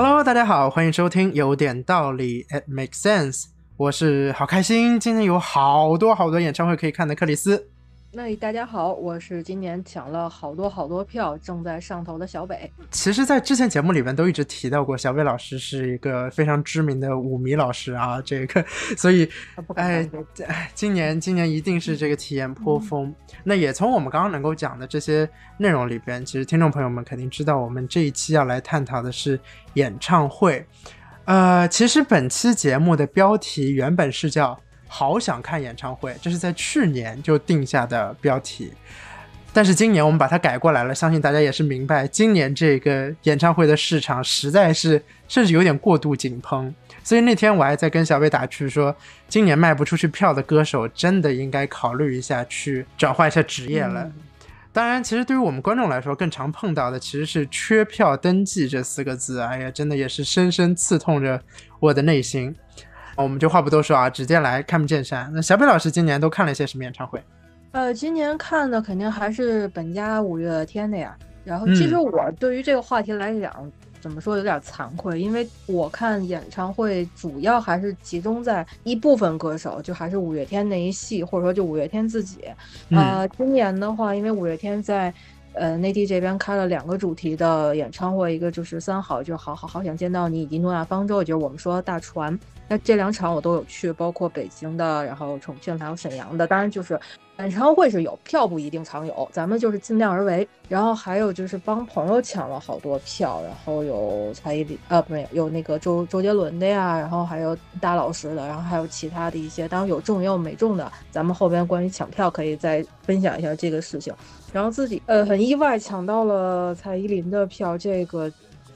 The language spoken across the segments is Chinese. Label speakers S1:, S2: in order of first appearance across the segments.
S1: Hello，大家好，欢迎收听有点道理，It makes sense。我是好开心，今天有好多好多演唱会可以看的克里斯。
S2: 那大家好，我是今年抢了好多好多票，正在上头的小北。
S1: 其实，在之前节目里面都一直提到过，小北老师是一个非常知名的舞迷老师啊，这个，所以，哎，哎，今年今年一定是这个体验颇丰。那也从我们刚刚能够讲的这些内容里边，其实听众朋友们肯定知道，我们这一期要来探讨的是演唱会。呃，其实本期节目的标题原本是叫。好想看演唱会，这是在去年就定下的标题，但是今年我们把它改过来了。相信大家也是明白，今年这个演唱会的市场实在是甚至有点过度紧绷。所以那天我还在跟小贝打趣说，今年卖不出去票的歌手真的应该考虑一下去转换一下职业了。当然，其实对于我们观众来说，更常碰到的其实是缺票登记这四个字。哎呀，真的也是深深刺痛着我的内心。我们就话不多说啊，直接来看不见山。那小北老师今年都看了一些什么演唱会？
S2: 呃，今年看的肯定还是本家五月天的呀。然后，其实我对于这个话题来讲，怎么说有点惭愧，因为我看演唱会主要还是集中在一部分歌手，就还是五月天那一系，或者说就五月天自己。呃，今年的话，因为五月天在。呃，内地这边开了两个主题的演唱会，一个就是三好，就是好好好想见到你，以及诺亚方舟，就是我们说大船。那这两场我都有去，包括北京的，然后重庆还有沈阳的。当然就是演唱会是有票不一定常有，咱们就是尽量而为。然后还有就是帮朋友抢了好多票，然后有蔡依林，呃，不是有那个周周杰伦的呀，然后还有大老师的，然后还有其他的一些，当然有重也有没中的。咱们后边关于抢票可以再分享一下这个事情。然后自己呃很意外抢到了蔡依林的票，这个。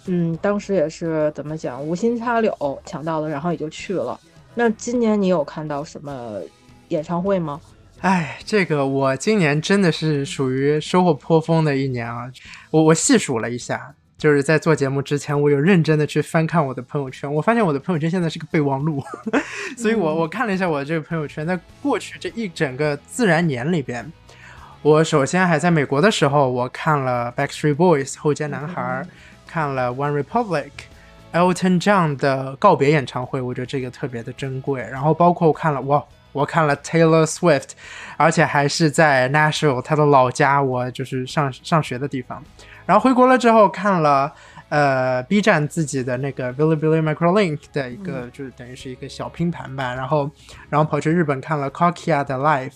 S2: 嗯，当时也是怎么讲，无心插柳抢到了，然后也就去了。那今年你有看到什么演唱会吗？
S1: 哎，这个我今年真的是属于收获颇丰的一年啊！我我细数了一下，就是在做节目之前，我有认真的去翻看我的朋友圈，我发现我的朋友圈现在是个备忘录，所以我我看了一下我这个朋友圈，在过去这一整个自然年里边，我首先还在美国的时候，我看了 Backstreet Boys 后街男孩。看了 One Republic，Elton John 的告别演唱会，我觉得这个特别的珍贵。然后包括我看了哇，我看了 Taylor Swift，而且还是在 Nashville 他的老家，我就是上上学的地方。然后回国了之后看了呃 B 站自己的那个 Billy Billy Microlink 的一个，就是等于是一个小拼盘吧。然后然后跑去日本看了 Kokia 的 Live，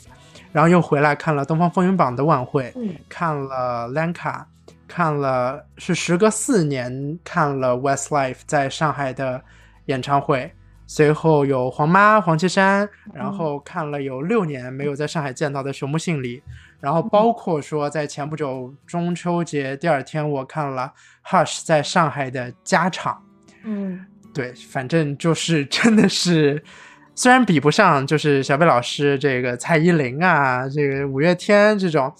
S1: 然后又回来看了东方风云榜的晚会，看了 Lanka。看了是时隔四年看了 Westlife 在上海的演唱会，随后有黄妈黄绮珊，然后看了有六年没有在上海见到的熊木杏里，然后包括说在前不久中秋节第二天我看了 Hush 在上海的加场，
S2: 嗯，
S1: 对，反正就是真的是，虽然比不上就是小贝老师这个蔡依林啊，这个五月天这种。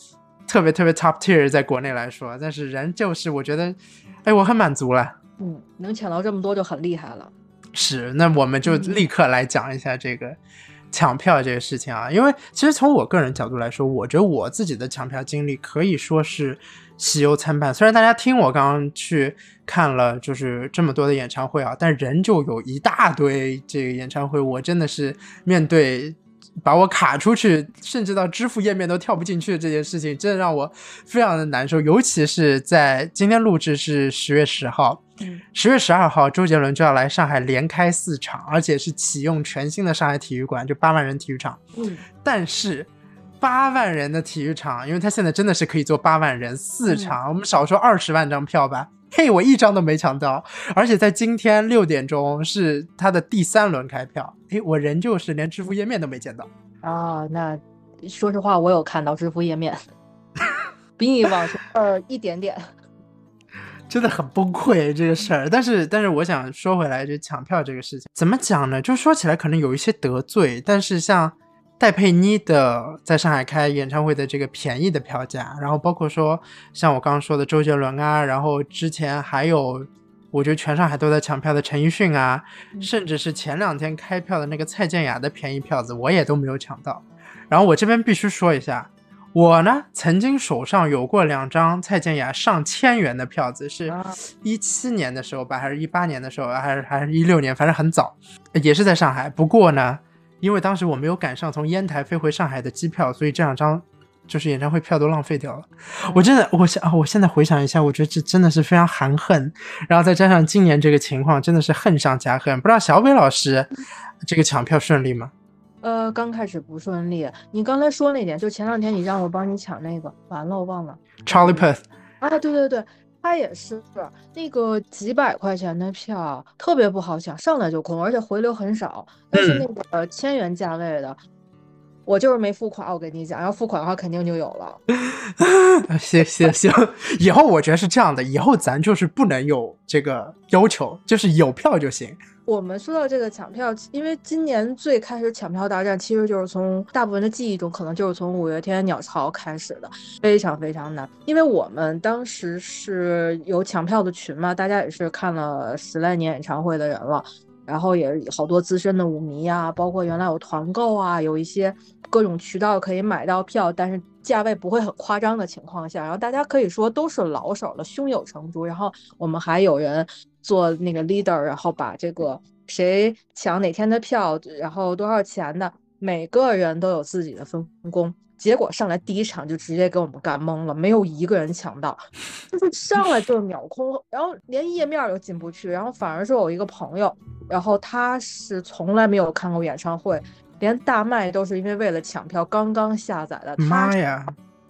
S1: 特别特别 top tier 在国内来说，但是人就是我觉得，哎，我很满足了。
S2: 嗯，能抢到这么多就很厉害了。
S1: 是，那我们就立刻来讲一下这个抢票这个事情啊，因为其实从我个人角度来说，我觉得我自己的抢票经历可以说是喜忧参半。虽然大家听我刚刚去看了就是这么多的演唱会啊，但人就有一大堆这个演唱会，我真的是面对。把我卡出去，甚至到支付页面都跳不进去这件事情，真的让我非常的难受。尤其是在今天录制是十月十号，十月十二号，周杰伦就要来上海连开四场，而且是启用全新的上海体育馆，就八万人体育场。
S2: 嗯，
S1: 但是八万人的体育场，因为他现在真的是可以坐八万人四场，我们少说二十万张票吧。嘿，我一张都没抢到，而且在今天六点钟是他的第三轮开票，嘿，我仍旧是连支付页面都没见到
S2: 啊。那说实话，我有看到支付页面，比你往前呃一点点，
S1: 真的很崩溃这个事儿。但是，但是我想说回来，就抢票这个事情，怎么讲呢？就说起来可能有一些得罪，但是像。戴佩妮的在上海开演唱会的这个便宜的票价，然后包括说像我刚刚说的周杰伦啊，然后之前还有我觉得全上海都在抢票的陈奕迅啊，甚至是前两天开票的那个蔡健雅的便宜票子，我也都没有抢到。然后我这边必须说一下，我呢，曾经手上有过两张蔡健雅上千元的票子，是一七年的时候吧，还是一八年的时候，还是还是一六年，反正很早，也是在上海。不过呢，因为当时我没有赶上从烟台飞回上海的机票，所以这两张就是演唱会票都浪费掉了。我真的，我想，我现在回想一下，我觉得这真的是非常含恨。然后再加上今年这个情况，真的是恨上加恨。不知道小北老师这个抢票顺利吗？
S2: 呃，刚开始不顺利。你刚才说那点，就前两天你让我帮你抢那个，完了我忘了。
S1: Charlie Puth
S2: 啊，对对对，他也是那个几百块钱的票，特别不好抢，上来就空，而且回流很少。但是那个千元价位的，我就是没付款。我跟你讲，要付款的话，肯定就有了。
S1: 行行行，以后我觉得是这样的，以后咱就是不能有这个要求，就是有票就行。
S2: 我们说到这个抢票，因为今年最开始抢票大战，其实就是从大部分的记忆中，可能就是从五月天鸟巢开始的，非常非常难。因为我们当时是有抢票的群嘛，大家也是看了十来年演唱会的人了，然后也好多资深的舞迷啊，包括原来有团购啊，有一些各种渠道可以买到票，但是价位不会很夸张的情况下，然后大家可以说都是老手了，胸有成竹。然后我们还有人。做那个 leader，然后把这个谁抢哪天的票，然后多少钱的，每个人都有自己的分工。结果上来第一场就直接给我们干懵了，没有一个人抢到，就是上来就是秒空，然后连页面都进不去。然后反而是我一个朋友，然后他是从来没有看过演唱会，连大麦都是因为为了抢票刚刚下载的。
S1: 妈呀！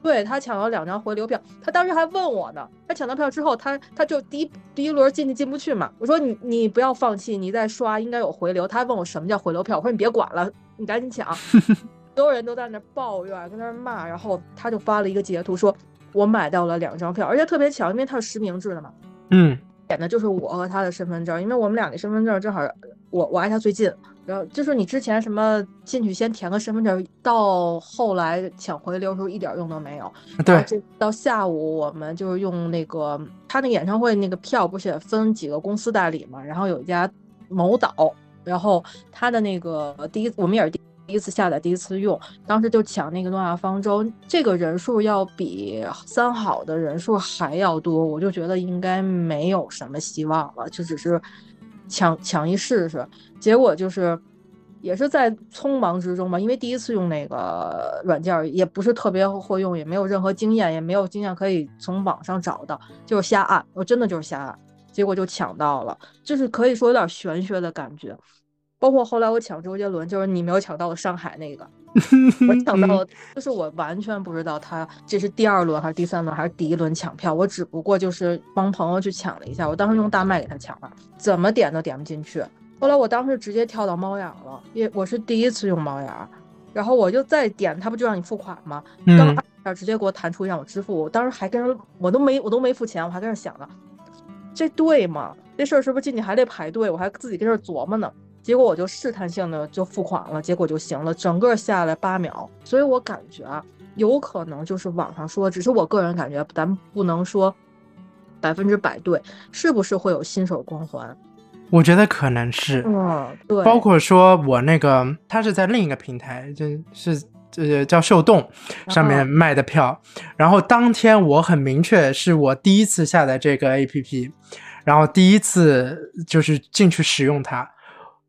S2: 对他抢了两张回流票，他当时还问我呢。他抢到票之后，他他就第一第一轮进去进不去嘛。我说你你不要放弃，你再刷应该有回流。他问我什么叫回流票，我说你别管了，你赶紧抢。所有人都在那抱怨，跟那骂，然后他就发了一个截图，说我买到了两张票，而且特别巧，因为他是实名制的嘛。
S1: 嗯，
S2: 点的就是我和他的身份证，因为我们俩的身份证正好我我挨他最近。然后就是你之前什么进去先填个身份证，到后来抢回流时候一点用都没有。
S1: 对，
S2: 到下午我们就是用那个他那个演唱会那个票不是也分几个公司代理嘛？然后有一家某岛，然后他的那个第一我们也是第第一次下载第一次用，当时就抢那个诺亚方舟，这个人数要比三好的人数还要多，我就觉得应该没有什么希望了，就只是。抢抢一试试，结果就是，也是在匆忙之中吧，因为第一次用那个软件，也不是特别会用，也没有任何经验，也没有经验可以从网上找到，就是瞎按，我真的就是瞎按，结果就抢到了，就是可以说有点玄学的感觉。包括后来我抢周杰伦，就是你没有抢到的上海那个，我抢到了，就是我完全不知道他这是第二轮还是第三轮还是第一轮抢票，我只不过就是帮朋友去抢了一下，我当时用大麦给他抢了，怎么点都点不进去。后来我当时直接跳到猫眼了，因为我是第一次用猫眼，然后我就再点，他不就让你付款吗？刚按下直接给我弹出让我支付，我当时还跟人我都没我都没付钱，我还跟着想呢，这对吗？这事儿是不是进去还得排队？我还自己跟这琢磨呢。结果我就试探性的就付款了，结果就行了，整个下来八秒，所以我感觉啊，有可能就是网上说，只是我个人感觉，咱不能说百分之百对，是不是会有新手光环？
S1: 我觉得可能是，
S2: 嗯，对，
S1: 包括说我那个，他是在另一个平台，就是呃叫秀动上面卖的票，然后当天我很明确是我第一次下载这个 APP，然后第一次就是进去使用它。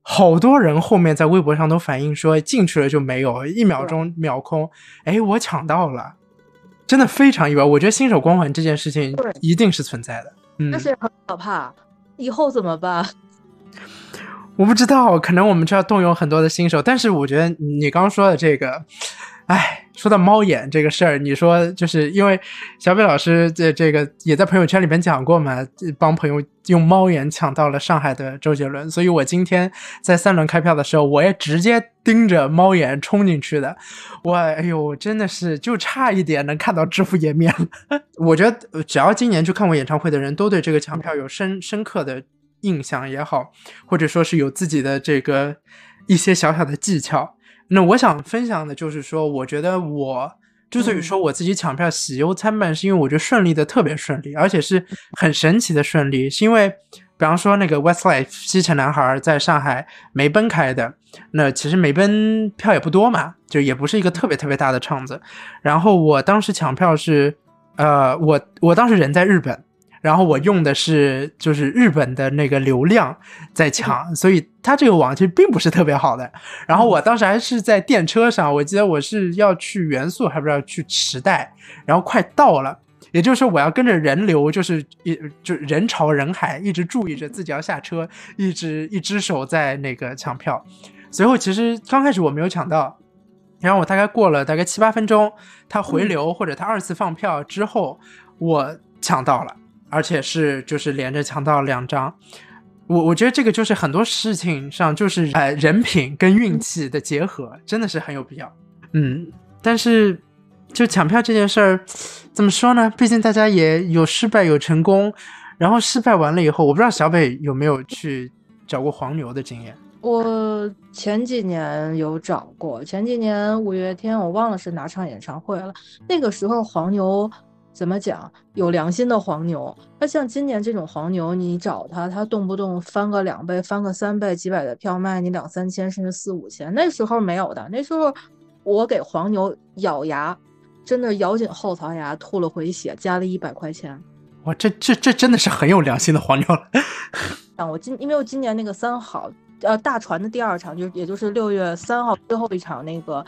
S1: 好多人后面在微博上都反映说进去了就没有，一秒钟秒空。哎，我抢到了，真的非常意外。我觉得新手光环这件事情一定是存在的，嗯，
S2: 但是很可怕。以后怎么办？
S1: 我不知道，可能我们就要动用很多的新手。但是我觉得你刚说的这个。哎，说到猫眼这个事儿，你说就是因为小北老师这这个也在朋友圈里面讲过嘛，帮朋友用猫眼抢到了上海的周杰伦，所以我今天在三轮开票的时候，我也直接盯着猫眼冲进去的。我哎呦，真的是就差一点能看到支付页面了。我觉得只要今年去看过演唱会的人都对这个抢票有深深刻的印象也好，或者说是有自己的这个一些小小的技巧。那我想分享的就是说，我觉得我之所以说我自己抢票喜忧参半，是因为我觉得顺利的特别顺利，而且是很神奇的顺利，是因为比方说那个 Westlife 西城男孩在上海梅奔开的，那其实梅奔票也不多嘛，就也不是一个特别特别大的场子。然后我当时抢票是，呃，我我当时人在日本，然后我用的是就是日本的那个流量在抢，所以它这个网其实并不是特别好的。然后我当时还是在电车上，我记得我是要去元素，还不是要去池袋，然后快到了。也就是说，我要跟着人流，就是一就人潮人海，一直注意着自己要下车，一直一只手在那个抢票。随后其实刚开始我没有抢到，然后我大概过了大概七八分钟，他回流或者他二次放票之后，我抢到了，而且是就是连着抢到两张。我我觉得这个就是很多事情上就是呃人品跟运气的结合，真的是很有必要。嗯，但是。就抢票这件事儿，怎么说呢？毕竟大家也有失败有成功，然后失败完了以后，我不知道小北有没有去找过黄牛的经验。
S2: 我前几年有找过，前几年五月天我忘了是哪场演唱会了。那个时候黄牛怎么讲？有良心的黄牛。那像今年这种黄牛，你找他，他动不动翻个两倍、翻个三倍，几百的票卖你两三千甚至四五千。那时候没有的，那时候我给黄牛咬牙。真的咬紧后槽牙，吐了回血，加了一百块钱。
S1: 哇，这这这真的是很有良心的黄牛了。
S2: 啊，我今因为我今年那个三好，呃，大船的第二场，就也就是六月三号最后一场那个，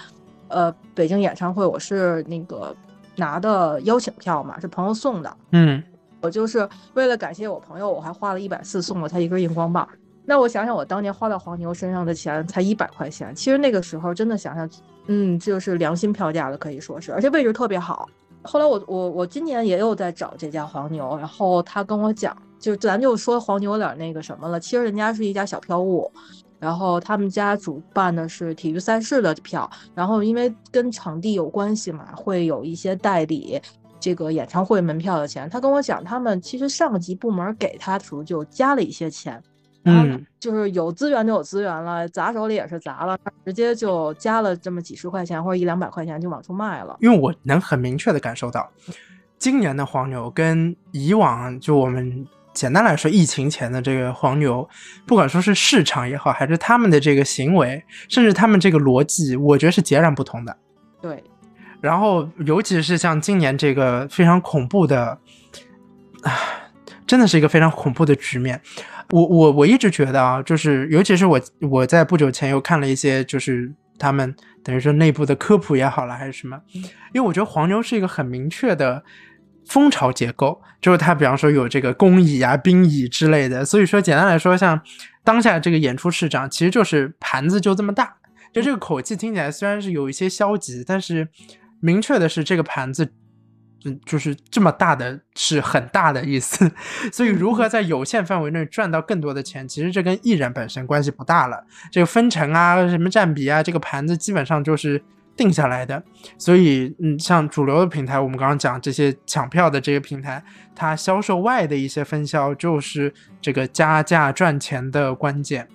S2: 呃，北京演唱会，我是那个拿的邀请票嘛，是朋友送的。
S1: 嗯，
S2: 我就是为了感谢我朋友，我还花了一百四送了他一根荧光棒。那我想想，我当年花到黄牛身上的钱才一百块钱，其实那个时候真的想想。嗯，就是良心票价了，可以说是，而且位置特别好。后来我我我今年也有在找这家黄牛，然后他跟我讲，就咱就说黄牛有点那个什么了，其实人家是一家小票务，然后他们家主办的是体育赛事的票，然后因为跟场地有关系嘛，会有一些代理这个演唱会门票的钱。他跟我讲，他们其实上级部门给他的时候就加了一些钱。
S1: 嗯，
S2: 就是有资源就有资源了，砸手里也是砸了，直接就加了这么几十块钱或者一两百块钱就往出卖了。
S1: 因为我能很明确的感受到，今年的黄牛跟以往就我们简单来说疫情前的这个黄牛，不管说是市场也好，还是他们的这个行为，甚至他们这个逻辑，我觉得是截然不同的。
S2: 对，
S1: 然后尤其是像今年这个非常恐怖的，啊，真的是一个非常恐怖的局面。我我我一直觉得啊，就是尤其是我我在不久前又看了一些，就是他们等于说内部的科普也好了，还是什么，因为我觉得黄牛是一个很明确的蜂巢结构，就是它比方说有这个工蚁啊、兵蚁之类的，所以说简单来说，像当下这个演出市场，其实就是盘子就这么大，就这个口气听起来虽然是有一些消极，但是明确的是这个盘子。嗯，就是这么大的是很大的意思，所以如何在有限范围内赚到更多的钱，其实这跟艺人本身关系不大了。这个分成啊，什么占比啊，这个盘子基本上就是定下来的。所以，嗯，像主流的平台，我们刚刚讲这些抢票的这些平台，它销售外的一些分销，就是这个加价赚钱的关键。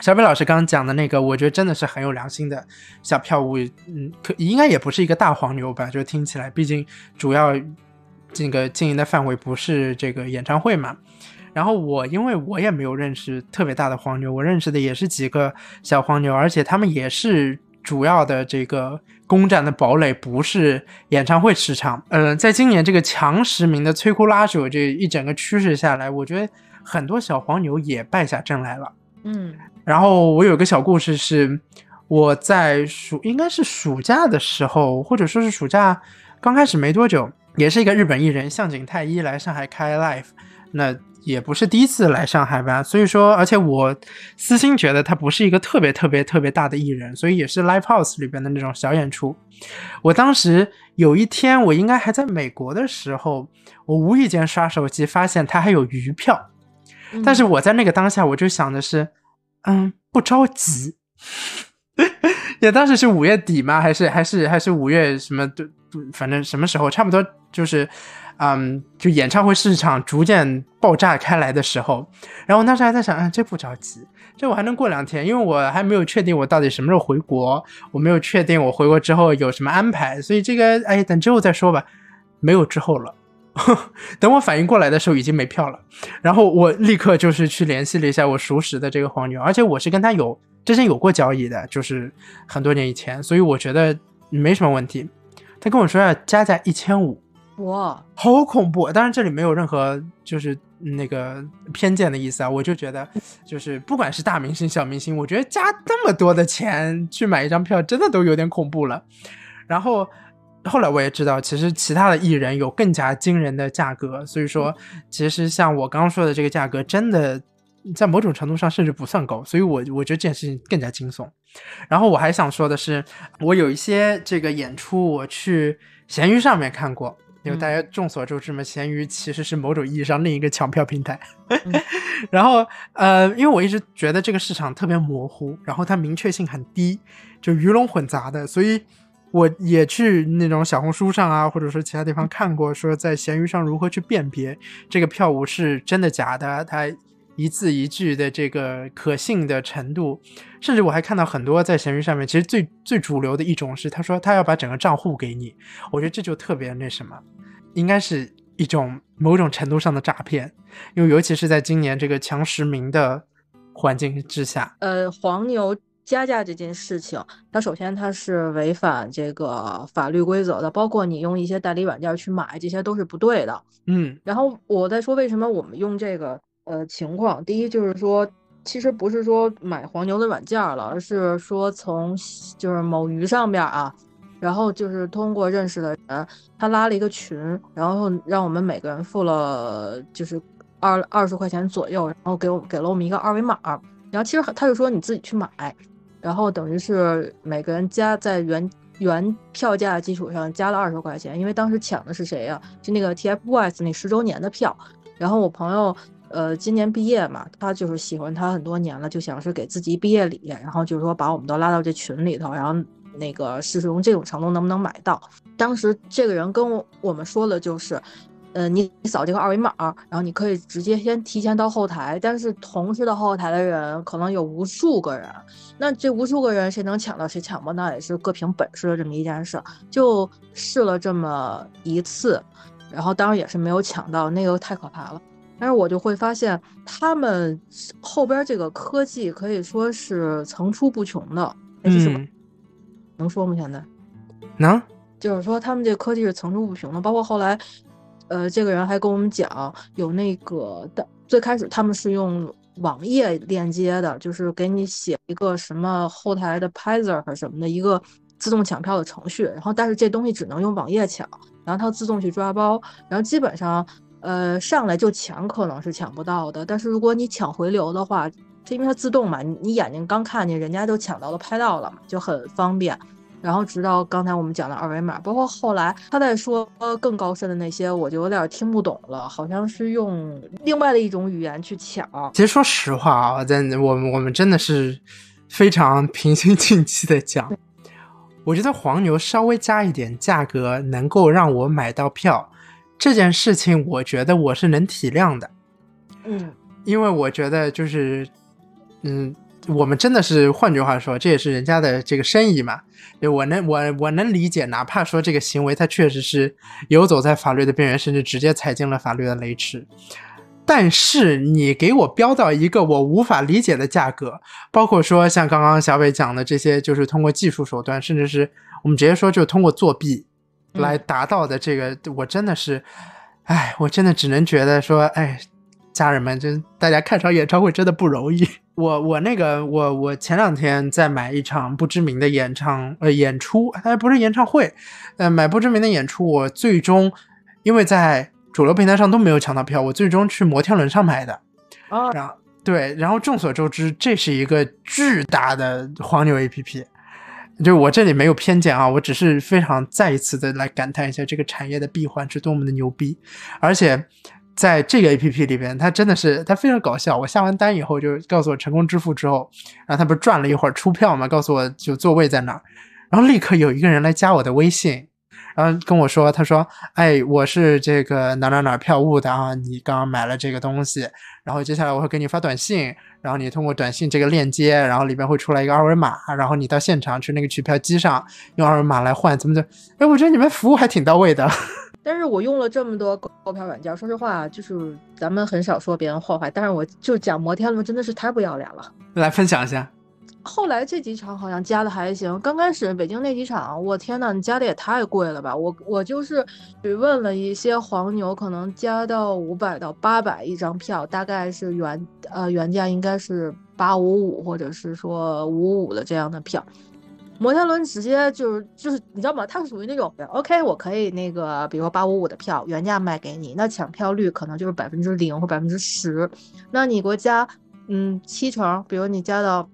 S1: 小北老师刚刚讲的那个，我觉得真的是很有良心的小票务，嗯，可应该也不是一个大黄牛吧？就听起来，毕竟主要这个经营的范围不是这个演唱会嘛。然后我因为我也没有认识特别大的黄牛，我认识的也是几个小黄牛，而且他们也是主要的这个攻占的堡垒，不是演唱会市场。嗯，在今年这个强实名的摧枯拉朽这一整个趋势下来，我觉得很多小黄牛也败下阵来了。
S2: 嗯，
S1: 然后我有个小故事是，我在暑应该是暑假的时候，或者说是暑假刚开始没多久，也是一个日本艺人向井太一来上海开 live，那也不是第一次来上海吧，所以说，而且我私心觉得他不是一个特别特别特别大的艺人，所以也是 live house 里边的那种小演出。我当时有一天，我应该还在美国的时候，我无意间刷手机发现他还有余票。但是我在那个当下，我就想的是，嗯，不着急。也当时是五月底吗，还是还是还是五月什么的，反正什么时候，差不多就是，嗯，就演唱会市场逐渐爆炸开来的时候。然后我当时还在想，嗯，这不着急，这我还能过两天，因为我还没有确定我到底什么时候回国，我没有确定我回国之后有什么安排，所以这个，哎，等之后再说吧。没有之后了。等我反应过来的时候，已经没票了。然后我立刻就是去联系了一下我熟识的这个黄牛，而且我是跟他有之前有过交易的，就是很多年以前，所以我觉得没什么问题。他跟我说要加价一千五，
S2: 哇，
S1: 好恐怖！当然这里没有任何就是那个偏见的意思啊，我就觉得就是不管是大明星小明星，我觉得加那么多的钱去买一张票，真的都有点恐怖了。然后。后来我也知道，其实其他的艺人有更加惊人的价格，所以说，其实像我刚刚说的这个价格，真的在某种程度上甚至不算高，所以我我觉得这件事情更加惊悚。然后我还想说的是，我有一些这个演出，我去闲鱼上面看过，因为大家众所周知嘛，闲鱼其实是某种意义上另一个抢票平台。然后呃，因为我一直觉得这个市场特别模糊，然后它明确性很低，就鱼龙混杂的，所以。我也去那种小红书上啊，或者说其他地方看过，说在闲鱼上如何去辨别这个票务是真的假的，它一字一句的这个可信的程度，甚至我还看到很多在闲鱼上面，其实最最主流的一种是，他说他要把整个账户给你，我觉得这就特别那什么，应该是一种某种程度上的诈骗，因为尤其是在今年这个强实名的环境之下，
S2: 呃，黄牛。加价这件事情，它首先它是违反这个法律规则的，包括你用一些代理软件去买，这些都是不对的。
S1: 嗯，
S2: 然后我再说为什么我们用这个呃情况，第一就是说，其实不是说买黄牛的软件了，而是说从就是某鱼上边啊，然后就是通过认识的人，他拉了一个群，然后让我们每个人付了就是二二十块钱左右，然后给我给了我们一个二维码，然后其实他就说你自己去买。然后等于是每个人加在原原票价基础上加了二十块钱，因为当时抢的是谁呀？是那个 TFBOYS 那十周年的票。然后我朋友呃今年毕业嘛，他就是喜欢他很多年了，就想是给自己毕业礼，然后就是说把我们都拉到这群里头，然后那个试试用这种程度能不能买到。当时这个人跟我们说的就是。呃，你扫这个二维码，然后你可以直接先提前到后台，但是同时到后台的人可能有无数个人，那这无数个人谁能抢到谁抢不到也是各凭本事的这么一件事。就试了这么一次，然后当然也是没有抢到，那个太可怕了。但是我就会发现他们后边这个科技可以说是层出不穷的。
S1: 嗯，
S2: 能说吗？现在
S1: 能，
S2: 就是说他们这科技是层出不穷的，包括后来。呃，这个人还跟我们讲，有那个的最开始他们是用网页链接的，就是给你写一个什么后台的和什么的一个自动抢票的程序，然后但是这东西只能用网页抢，然后它自动去抓包，然后基本上呃上来就抢可能是抢不到的，但是如果你抢回流的话，这因为它自动嘛，你眼睛刚看见人家就抢到了拍到了嘛，就很方便。然后直到刚才我们讲的二维码，包括后来他在说更高深的那些，我就有点听不懂了，好像是用另外的一种语言去抢。
S1: 其实说实话啊，在我们我们真的是非常平心静气的讲，我觉得黄牛稍微加一点价格能够让我买到票这件事情，我觉得我是能体谅的。
S2: 嗯，
S1: 因为我觉得就是嗯。我们真的是，换句话说，这也是人家的这个生意嘛。对我能，我我能理解，哪怕说这个行为它确实是游走在法律的边缘，甚至直接踩进了法律的雷池。但是你给我标到一个我无法理解的价格，包括说像刚刚小伟讲的这些，就是通过技术手段，甚至是我们直接说就通过作弊来达到的这个，我真的是，哎，我真的只能觉得说，哎。家人们，就大家看场演唱会真的不容易。我我那个我我前两天在买一场不知名的演唱呃演出，哎不是演唱会，呃买不知名的演出，我最终因为在主流平台上都没有抢到票，我最终去摩天轮上买的。
S2: 哦，
S1: 然后对，然后众所周知，这是一个巨大的黄牛 APP。就我这里没有偏见啊，我只是非常再一次的来感叹一下这个产业的闭环是多么的牛逼，而且。在这个 A P P 里边，它真的是它非常搞笑。我下完单以后，就告诉我成功支付之后，然后它不是转了一会儿出票嘛，告诉我就座位在哪儿，然后立刻有一个人来加我的微信，然后跟我说，他说：“哎，我是这个哪哪哪票务的啊，你刚刚买了这个东西，然后接下来我会给你发短信，然后你通过短信这个链接，然后里边会出来一个二维码，然后你到现场去那个取票机上用二维码来换，怎么怎么？哎，我觉得你们服务还挺到位的。”
S2: 但是我用了这么多购票软件，说实话，就是咱们很少说别人坏话，但是我就讲摩天轮真的是太不要脸了。
S1: 来分享一下。
S2: 后来这几场好像加的还行，刚开始北京那几场，我天呐，你加的也太贵了吧！我我就是去问了一些黄牛，可能加到五百到八百一张票，大概是原呃原价应该是八五五或者是说五五的这样的票。摩天轮直接就是就是你知道吗？它是属于那种 OK，我可以那个，比如说八五五的票原价卖给你，那抢票率可能就是百分之零或百分之十。那你给我加嗯七成，比如你加到，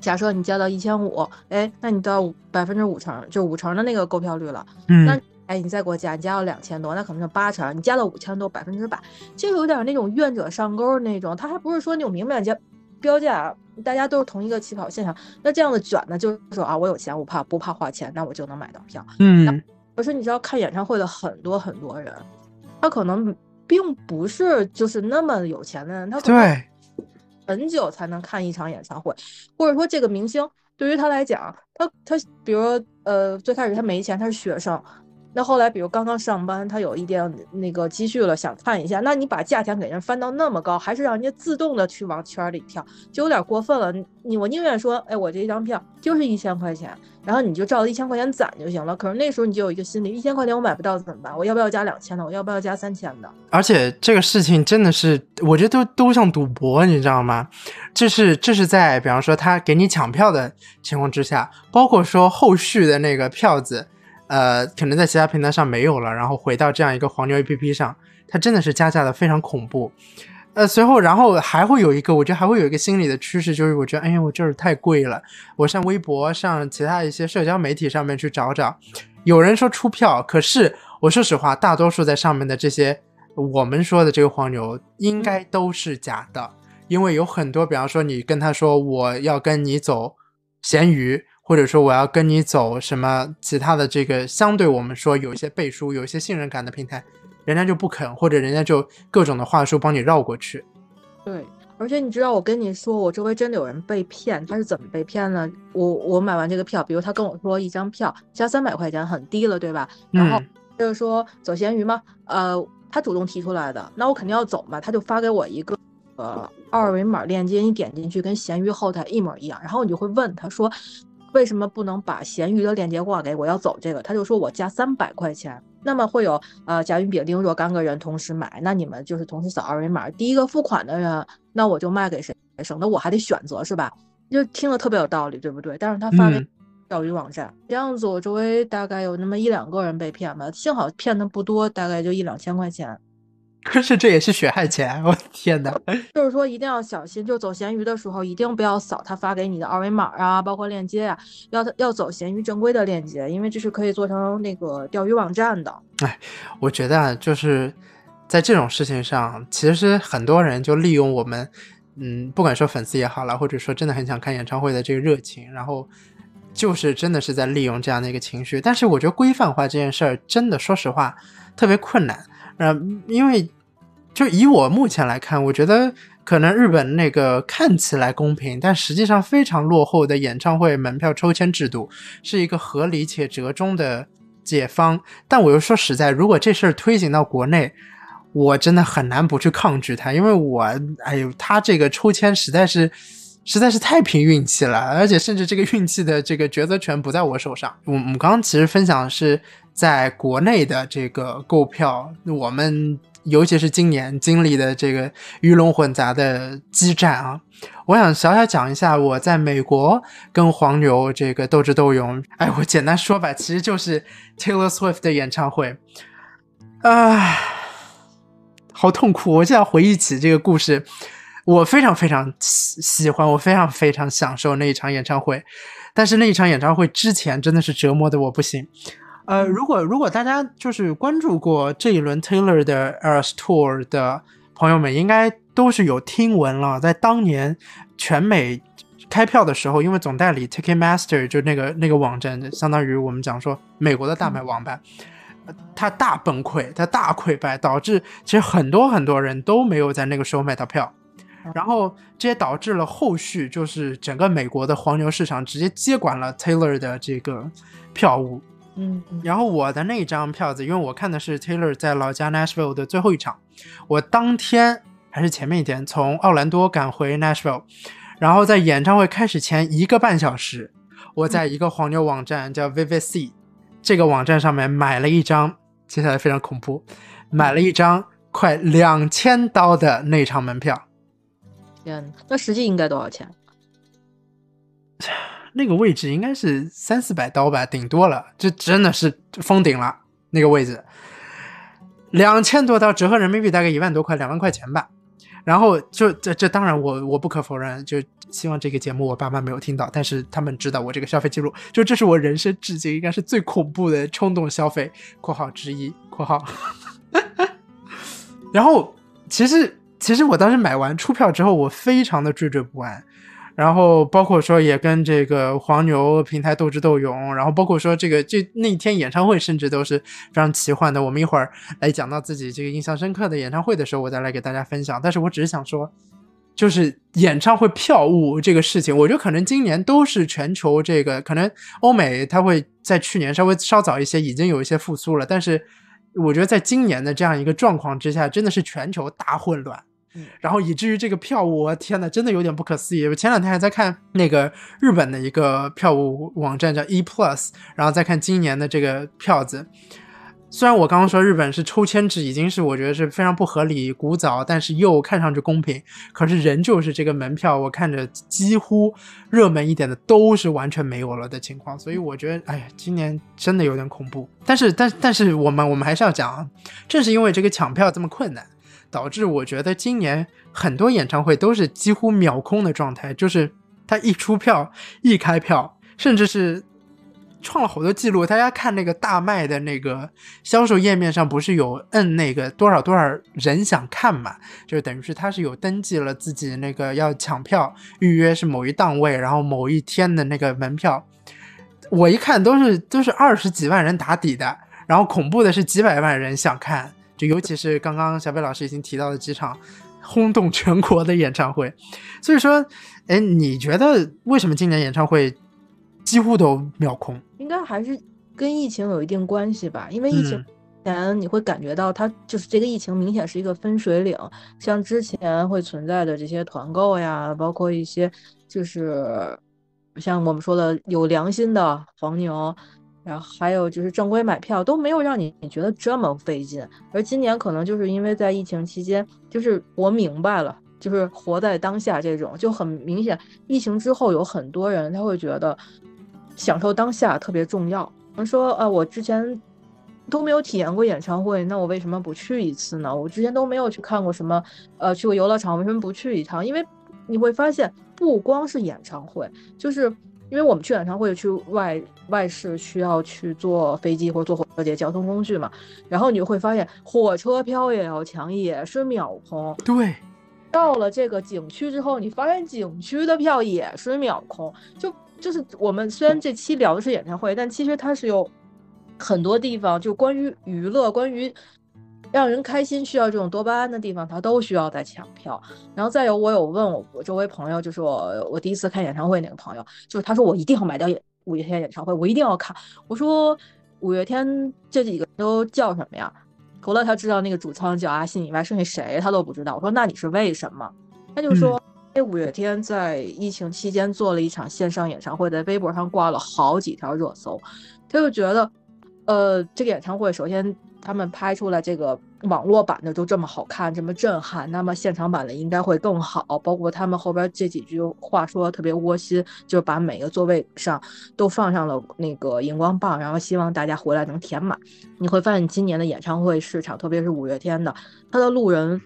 S2: 假设你加到一千五，哎，那你到百分之五成，就五成的那个购票率了。
S1: 嗯。
S2: 那哎，你再给我加，你加到两千多，那可能是八成。你加到五千多，百分之百，就有点那种愿者上钩那种。他还不是说那种明面加。标价，大家都是同一个起跑线上，那这样的卷呢，就是说啊，我有钱，我怕不怕花钱，那我就能买到票。
S1: 嗯，
S2: 可是你知道，看演唱会的很多很多人，他可能并不是就是那么有钱的人，他可能很久才能看一场演唱会，或者说这个明星对于他来讲，他他比如呃，最开始他没钱，他是学生。那后来，比如刚刚上班，他有一点那个积蓄了，想看一下。那你把价钱给人翻到那么高，还是让人家自动的去往圈里跳，就有点过分了。你我宁愿说，哎，我这一张票就是一千块钱，然后你就照着一千块钱攒就行了。可是那时候你就有一个心理，一千块钱我买不到怎么办？我要不要加两千的？我要不要加三千的？
S1: 而且这个事情真的是，我觉得都都像赌博，你知道吗？这是这是在比方说他给你抢票的情况之下，包括说后续的那个票子。呃，可能在其他平台上没有了，然后回到这样一个黄牛 APP 上，它真的是加价的非常恐怖。呃，随后然后还会有一个，我觉得还会有一个心理的趋势，就是我觉得，哎呀，我这儿太贵了，我上微博、上其他一些社交媒体上面去找找，有人说出票，可是我说实话，大多数在上面的这些我们说的这个黄牛应该都是假的，因为有很多，比方说你跟他说我要跟你走闲鱼。或者说我要跟你走什么其他的这个相对我们说有一些背书、有一些信任感的平台，人家就不肯，或者人家就各种的话术帮你绕过去。
S2: 对，而且你知道，我跟你说，我周围真的有人被骗，他是怎么被骗呢？我我买完这个票，比如他跟我说一张票加三百块钱很低了，对吧？然后就是说走闲鱼吗？呃，他主动提出来的，那我肯定要走嘛，他就发给我一个呃二维码链接，你点进去跟闲鱼后台一模一样，然后你就会问他说。为什么不能把闲鱼的链接挂给我？要走这个，他就说我加三百块钱，那么会有呃甲、丙、丁若干个人同时买，那你们就是同时扫二维码，第一个付款的人，那我就卖给谁，省得我还得选择，是吧？就听了特别有道理，对不对？但是他发给钓鱼网站，这样子我周围大概有那么一两个人被骗吧，幸好骗的不多，大概就一两千块钱。
S1: 可 是这也是血汗钱，我的天哪！
S2: 就是说一定要小心，就走闲鱼的时候一定不要扫他发给你的二维码啊，包括链接啊，要要走闲鱼正规的链接，因为这是可以做成那个钓鱼网站的。
S1: 哎，我觉得就是在这种事情上，其实很多人就利用我们，嗯，不管说粉丝也好了，或者说真的很想看演唱会的这个热情，然后就是真的是在利用这样的一个情绪。但是我觉得规范化这件事儿，真的说实话特别困难。嗯，因为就以我目前来看，我觉得可能日本那个看起来公平，但实际上非常落后的演唱会门票抽签制度，是一个合理且折中的解方。但我又说实在，如果这事儿推行到国内，我真的很难不去抗拒它，因为我哎呦，他这个抽签实在是实在是太凭运气了，而且甚至这个运气的这个抉择权不在我手上。我我们刚刚其实分享的是。在国内的这个购票，我们尤其是今年经历的这个鱼龙混杂的激战啊，我想小小讲一下我在美国跟黄牛这个斗智斗勇。哎，我简单说吧，其实就是 Taylor Swift 的演唱会，啊，好痛苦！我现在回忆起这个故事，我非常非常喜欢，我非常非常享受那一场演唱会，但是那一场演唱会之前真的是折磨的我不行。呃，如果如果大家就是关注过这一轮 Taylor 的 Eras Tour 的朋友们，应该都是有听闻了。在当年全美开票的时候，因为总代理 Ticketmaster 就那个那个网站，相当于我们讲说美国的大麦网吧，它大崩溃，它大溃败，导致其实很多很多人都没有在那个时候买到票，然后这也导致了后续就是整个美国的黄牛市场直接接管了 Taylor 的这个票务。
S2: 嗯，
S1: 然后我的那张票子，因为我看的是 Taylor 在老家 Nashville 的最后一场，我当天还是前面一天从奥兰多赶回 Nashville，然后在演唱会开始前一个半小时，我在一个黄牛网站叫 VVC 这个网站上面买了一张，接下来非常恐怖，买了一张快两千刀的那场门票。
S2: 天，那实际应该多少钱？
S1: 那个位置应该是三四百刀吧，顶多了，这真的是封顶了。那个位置，两千多刀，折合人民币大概一万多块，两万块钱吧。然后就这这当然我我不可否认，就希望这个节目我爸妈没有听到，但是他们知道我这个消费记录，就这是我人生至今应该是最恐怖的冲动消费（括号之一）（括号）。然后其实其实我当时买完出票之后，我非常的惴惴不安。然后包括说也跟这个黄牛平台斗智斗勇，然后包括说这个这那天演唱会甚至都是非常奇幻的。我们一会儿来讲到自己这个印象深刻的演唱会的时候，我再来给大家分享。但是我只是想说，就是演唱会票务这个事情，我觉得可能今年都是全球这个，可能欧美它会在去年稍微稍早一些已经有一些复苏了，但是我觉得在今年的这样一个状况之下，真的是全球大混乱。然后以至于这个票务，我天呐，真的有点不可思议。我前两天还在看那个日本的一个票务网站叫 E Plus，然后再看今年的这个票子。虽然我刚刚说日本是抽签制，已经是我觉得是非常不合理、古早，但是又看上去公平。可是仍旧是这个门票，我看着几乎热门一点的都是完全没有了的情况。所以我觉得，哎呀，今年真的有点恐怖。但是，但但是我们我们还是要讲啊，正是因为这个抢票这么困难。导致我觉得今年很多演唱会都是几乎秒空的状态，就是他一出票、一开票，甚至是创了好多记录。大家看那个大麦的那个销售页面上，不是有摁那个多少多少人想看嘛？就等于是他是有登记了自己那个要抢票预约是某一档位，然后某一天的那个门票。我一看都是都是二十几万人打底的，然后恐怖的是几百万人想看。就尤其是刚刚小北老师已经提到的几场轰动全国的演唱会，所以说，哎，你觉得为什么今年演唱会几乎都秒空？
S2: 应该还是跟疫情有一定关系吧。因为疫情前你会感觉到它就是这个疫情明显是一个分水岭，像之前会存在的这些团购呀，包括一些就是像我们说的有良心的黄牛。然后还有就是正规买票都没有让你觉得这么费劲，而今年可能就是因为在疫情期间，就是活明白了，就是活在当下这种就很明显。疫情之后有很多人他会觉得享受当下特别重要。说呃，我之前都没有体验过演唱会，那我为什么不去一次呢？我之前都没有去看过什么呃去过游乐场，为什么不去一趟？因为你会发现，不光是演唱会，就是。因为我们去演唱会去外外市需要去坐飞机或者坐火车这些交通工具嘛，然后你就会发现火车票也要抢，也是秒空。
S1: 对，
S2: 到了这个景区之后，你发现景区的票也是秒空。就就是我们虽然这期聊的是演唱会，但其实它是有很多地方就关于娱乐，关于。让人开心需要这种多巴胺的地方，他都需要在抢票。然后再有，我有问我我周围朋友，就是我我第一次看演唱会那个朋友，就是他说我一定要买到五月天演唱会，我一定要看。我说五月天这几个都叫什么呀？除了他知道那个主唱叫阿信以外，剩下谁他都不知道。我说那你是为什么？他就说，因为五月天在疫情期间做了一场线上演唱会，在微博上挂了好几条热搜，他就觉得，呃，这个演唱会首先。他们拍出来这个网络版的都这么好看，这么震撼，那么现场版的应该会更好。包括他们后边这几句话说特别窝心，就把每个座位上都放上了那个荧光棒，然后希望大家回来能填满。你会发现今年的演唱会市场，特别是五月天的，他的路人，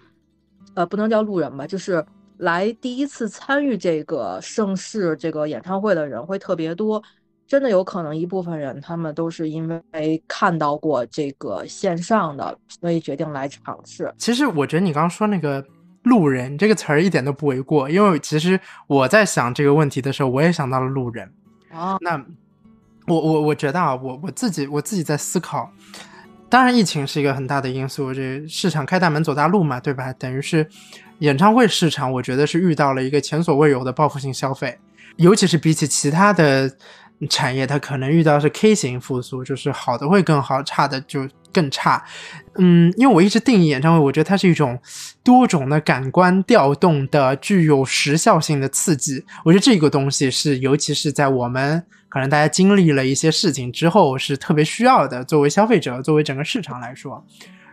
S2: 呃，不能叫路人吧，就是来第一次参与这个盛世这个演唱会的人会特别多。真的有可能一部分人，他们都是因为看到过这个线上的，所以决定来尝试。
S1: 其实我觉得你刚刚说那个“路人”这个词儿一点都不为过，因为其实我在想这个问题的时候，我也想到了路人。
S2: 哦，
S1: 那我我我觉得啊，我我自己我自己在思考，当然疫情是一个很大的因素，这市场开大门走大路嘛，对吧？等于是演唱会市场，我觉得是遇到了一个前所未有的报复性消费。尤其是比起其他的产业它可能遇到是 K 型复苏，就是好的会更好，差的就更差。嗯，因为我一直定义演唱会，我觉得它是一种多种的感官调动的、具有时效性的刺激。我觉得这个东西是，尤其是在我们可能大家经历了一些事情之后，是特别需要的。作为消费者，作为整个市场来说。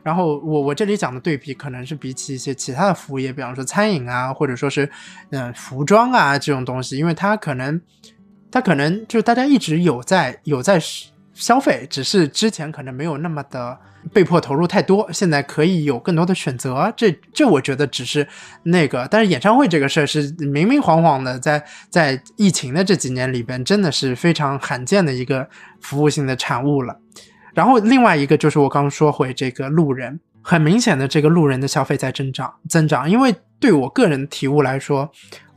S1: 然后我我这里讲的对比，可能是比起一些其他的服务业，比方说餐饮啊，或者说是嗯服装啊这种东西，因为它可能它可能就是大家一直有在有在消费，只是之前可能没有那么的被迫投入太多，现在可以有更多的选择。这这我觉得只是那个，但是演唱会这个事儿是明明晃晃的，在在疫情的这几年里边，真的是非常罕见的一个服务性的产物了。然后另外一个就是我刚说回这个路人，很明显的这个路人的消费在增长增长，因为对我个人体悟来说，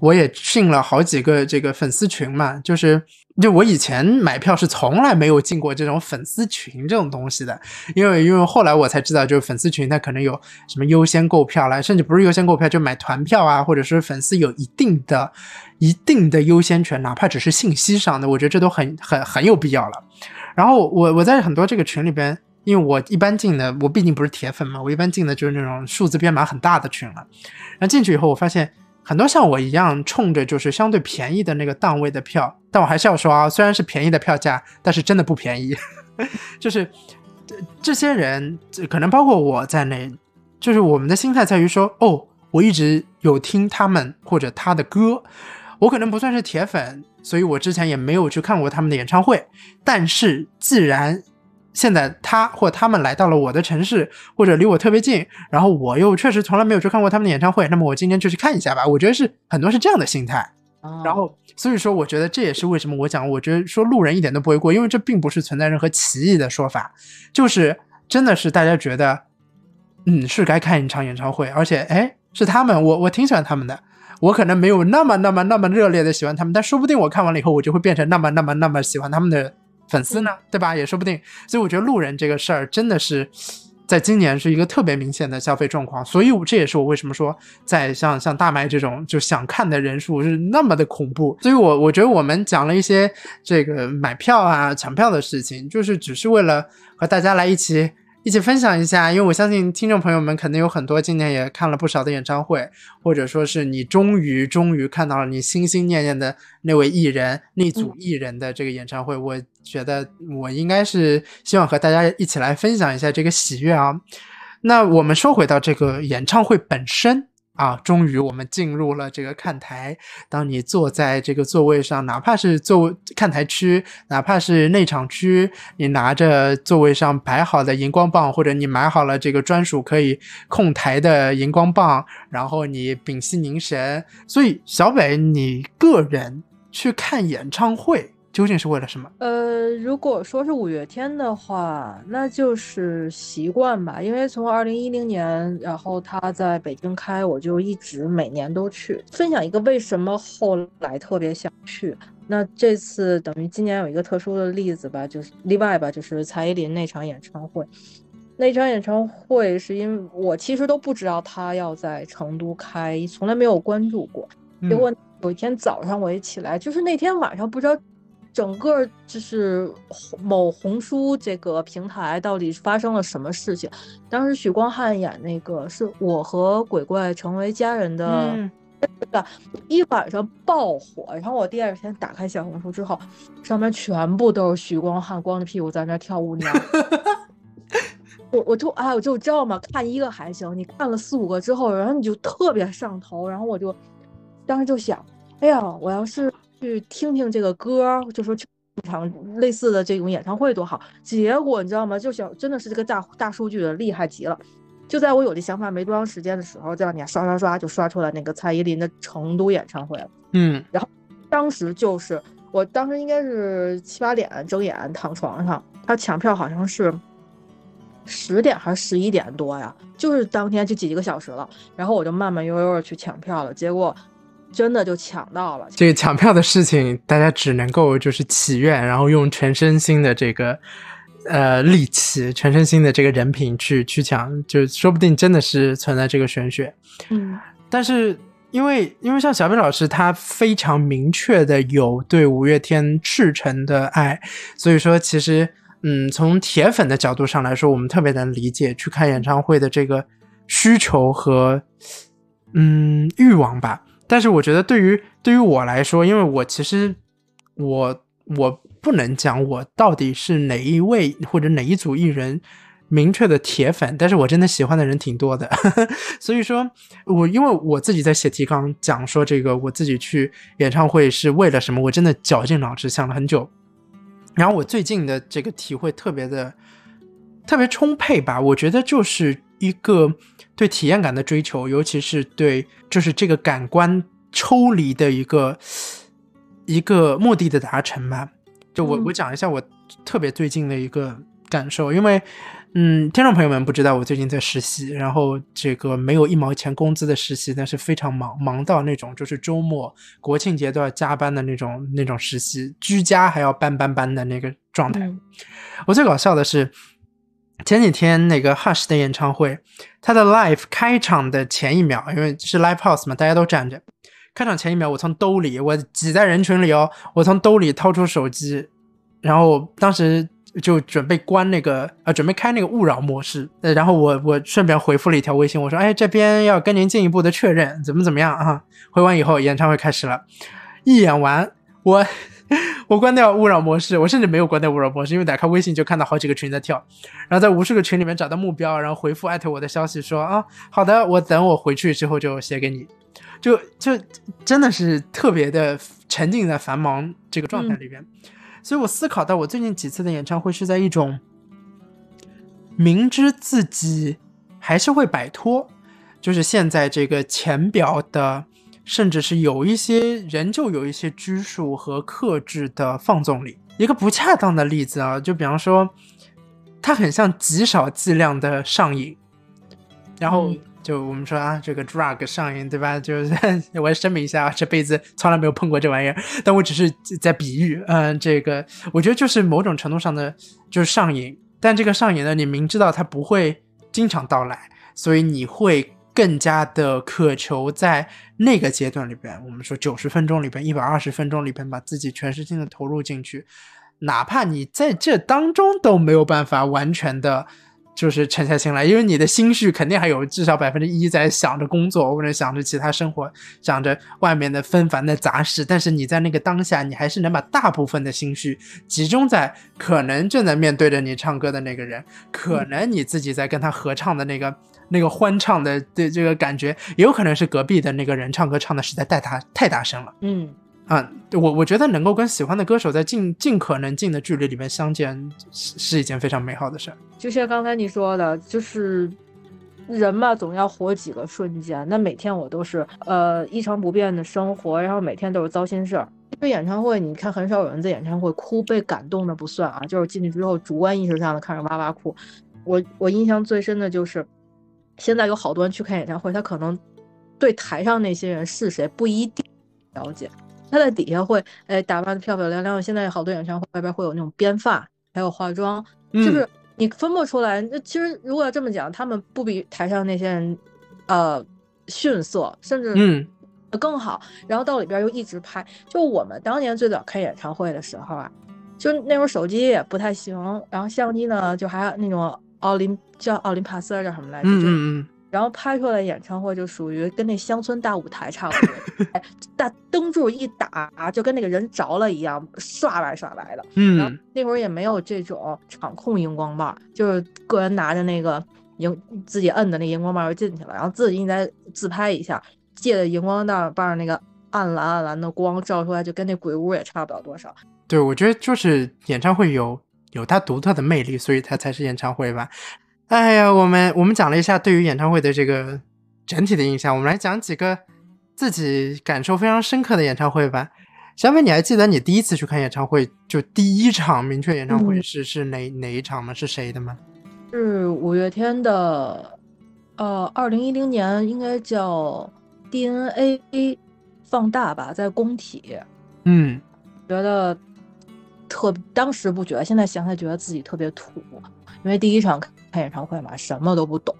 S1: 我也进了好几个这个粉丝群嘛，就是就我以前买票是从来没有进过这种粉丝群这种东西的，因为因为后来我才知道，就是粉丝群它可能有什么优先购票啦，甚至不是优先购票就买团票啊，或者是粉丝有一定的一定的优先权，哪怕只是信息上的，我觉得这都很很很有必要了。然后我我在很多这个群里边，因为我一般进的，我毕竟不是铁粉嘛，我一般进的就是那种数字编码很大的群了。然后进去以后，我发现很多像我一样冲着就是相对便宜的那个档位的票，但我还是要说啊，虽然是便宜的票价，但是真的不便宜。就是这些人，可能包括我在内，就是我们的心态在于说，哦，我一直有听他们或者他的歌，我可能不算是铁粉。所以我之前也没有去看过他们的演唱会，但是既然现在他或他们来到了我的城市，或者离我特别近，然后我又确实从来没有去看过他们的演唱会，那么我今天就去看一下吧。我觉得是很多是这样的心态。然后所以说，我觉得这也是为什么我讲，我觉得说路人一点都不为过，因为这并不是存在任何歧义的说法，就是真的是大家觉得，嗯，是该看一场演唱会，而且哎，是他们，我我挺喜欢他们的。我可能没有那么、那么、那么热烈的喜欢他们，但说不定我看完了以后，我就会变成那么、那么、那么喜欢他们的粉丝呢，对吧？也说不定。所以我觉得路人这个事儿真的是在今年是一个特别明显的消费状况。所以这也是我为什么说，在像像大麦这种就想看的人数是那么的恐怖。所以我我觉得我们讲了一些这个买票啊、抢票的事情，就是只是为了和大家来一起。一起分享一下，因为我相信听众朋友们肯定有很多今年也看了不少的演唱会，或者说是你终于终于看到了你心心念念的那位艺人、那组艺人的这个演唱会。我觉得我应该是希望和大家一起来分享一下这个喜悦啊。那我们说回到这个演唱会本身。啊，终于我们进入了这个看台。当你坐在这个座位上，哪怕是坐看台区，哪怕是内场区，你拿着座位上摆好的荧光棒，或者你买好了这个专属可以控台的荧光棒，然后你屏息凝神。所以，小北，你个人去看演唱会。究竟是为了什么？
S2: 呃，如果说是五月天的话，那就是习惯吧。因为从二零一零年，然后他在北京开，我就一直每年都去。分享一个为什么后来特别想去。那这次等于今年有一个特殊的例子吧，就是例外吧，就是蔡依林那场演唱会。那场演唱会是因为我其实都不知道他要在成都开，从来没有关注过。结果有一天早上我一起来，就是那天晚上不知道。整个就是某红书这个平台到底发生了什么事情？当时许光汉演那个是我和鬼怪成为家人的，一晚上爆火。然后我第二天打开小红书之后，上面全部都是许光汉光着屁股在那跳舞娘。我我就哎，我就知道嘛，看一个还行，你看了四五个之后，然后你就特别上头。然后我就当时就想，哎呀，我要是。去听听这个歌，就说去一场类似的这种演唱会多好。结果你知道吗？就想真的是这个大大数据的厉害极了。就在我有这想法没多长时间的时候，在往下刷刷刷就刷出来那个蔡依林的成都演唱会了。
S1: 嗯，
S2: 然后当时就是我当时应该是七八点睁眼躺床上，他抢票好像是十点还是十一点多呀？就是当天就几个小时了。然后我就慢慢悠悠的去抢票了，结果。真的就抢到了。
S1: 这个抢票的事情，大家只能够就是祈愿，然后用全身心的这个呃力气，全身心的这个人品去去抢，就说不定真的是存在这个玄学。
S2: 嗯，
S1: 但是因为因为像小北老师，他非常明确的有对五月天赤诚的爱，所以说其实嗯，从铁粉的角度上来说，我们特别能理解去看演唱会的这个需求和嗯欲望吧。但是我觉得对于对于我来说，因为我其实我我不能讲我到底是哪一位或者哪一组艺人。明确的铁粉，但是我真的喜欢的人挺多的，所以说，我因为我自己在写提纲讲说这个我自己去演唱会是为了什么，我真的绞尽脑汁想了很久，然后我最近的这个体会特别的特别充沛吧，我觉得就是一个对体验感的追求，尤其是对就是这个感官抽离的一个一个目的的达成吧。就我我讲一下我特别最近的一个感受，因为。嗯，听众朋友们不知道我最近在实习，然后这个没有一毛钱工资的实习，但是非常忙，忙到那种就是周末、国庆节都要加班的那种那种实习，居家还要搬搬搬的那个状态。我最搞笑的是前几天那个 Hush 的演唱会，他的 Live 开场的前一秒，因为是 Live House 嘛，大家都站着，开场前一秒，我从兜里，我挤在人群里哦，我从兜里掏出手机，然后当时。就准备关那个呃，准备开那个勿扰模式。然后我我顺便回复了一条微信，我说：“哎，这边要跟您进一步的确认，怎么怎么样啊？”回完以后，演唱会开始了。一演完，我 我关掉勿扰模式，我甚至没有关掉勿扰模式，因为打开微信就看到好几个群在跳，然后在无数个群里面找到目标，然后回复艾特我的消息说：“啊，好的，我等我回去之后就写给你。”就就真的是特别的沉浸在繁忙这个状态里边。所以我思考到，我最近几次的演唱会是在一种明知自己还是会摆脱，就是现在这个浅表的，甚至是有一些人就有一些拘束和克制的放纵力。一个不恰当的例子啊，就比方说，它很像极少剂量的上瘾，然后。就我们说啊，这个 drug 上瘾，对吧？就是 我要声明一下啊，这辈子从来没有碰过这玩意儿，但我只是在比喻。嗯，这个我觉得就是某种程度上的就是上瘾，但这个上瘾呢，你明知道它不会经常到来，所以你会更加的渴求在那个阶段里边，我们说九十分钟里边、一百二十分钟里边，把自己全身心的投入进去，哪怕你在这当中都没有办法完全的。就是沉下心来，因为你的心绪肯定还有至少百分之一在想着工作，或者想着其他生活，想着外面的纷繁的杂事。但是你在那个当下，你还是能把大部分的心绪集中在可能正在面对着你唱歌的那个人，可能你自己在跟他合唱的那个那个欢唱的对这个感觉，也有可能是隔壁的那个人唱歌唱的实在太大太大声了。
S2: 嗯。
S1: 啊，我我觉得能够跟喜欢的歌手在尽尽可能近的距离里面相见，是是一件非常美好的事儿。
S2: 就像刚才你说的，就是人嘛，总要活几个瞬间。那每天我都是呃一成不变的生活，然后每天都是糟心事儿。这演唱会，你看很少有人在演唱会哭，被感动的不算啊，就是进去之后主观意识上的看着哇哇哭。我我印象最深的就是，现在有好多人去看演唱会，他可能对台上那些人是谁不一定了解。他在底下会，哎，打扮的漂漂亮亮。现在好多演唱会外边会有那种编发，还有化妆，就是你分不出来。那其实如果要这么讲，他们不比台上那些人，呃，逊色，甚至嗯更好。然后到里边又一直拍。就我们当年最早开演唱会的时候啊，就那会儿手机也不太行，然后相机呢就还那种奥林叫奥林帕斯叫什么来着？
S1: 嗯嗯。
S2: 然后拍出来演唱会就属于跟那乡村大舞台差不多，大灯柱一打就跟那个人着了一样，刷白刷白的。
S1: 嗯，
S2: 然后那会儿也没有这种场控荧光棒，就是个人拿着那个荧自己摁的那荧光棒就进去了，然后自己再自拍一下，借着荧光棒那个暗蓝暗蓝的光照出来，就跟那鬼屋也差不了多少。
S1: 对，我觉得就是演唱会有有它独特的魅力，所以它才是演唱会吧。哎呀，我们我们讲了一下对于演唱会的这个整体的印象，我们来讲几个自己感受非常深刻的演唱会吧。小美，你还记得你第一次去看演唱会，就第一场明确演唱会是是哪哪一场吗？是谁的吗？
S2: 是五月天的，呃，二零一零年应该叫 DNA 放大吧，在工体。
S1: 嗯，
S2: 觉得特当时不觉得，现在想起来觉得自己特别土。因为第一场看演唱会嘛，什么都不懂，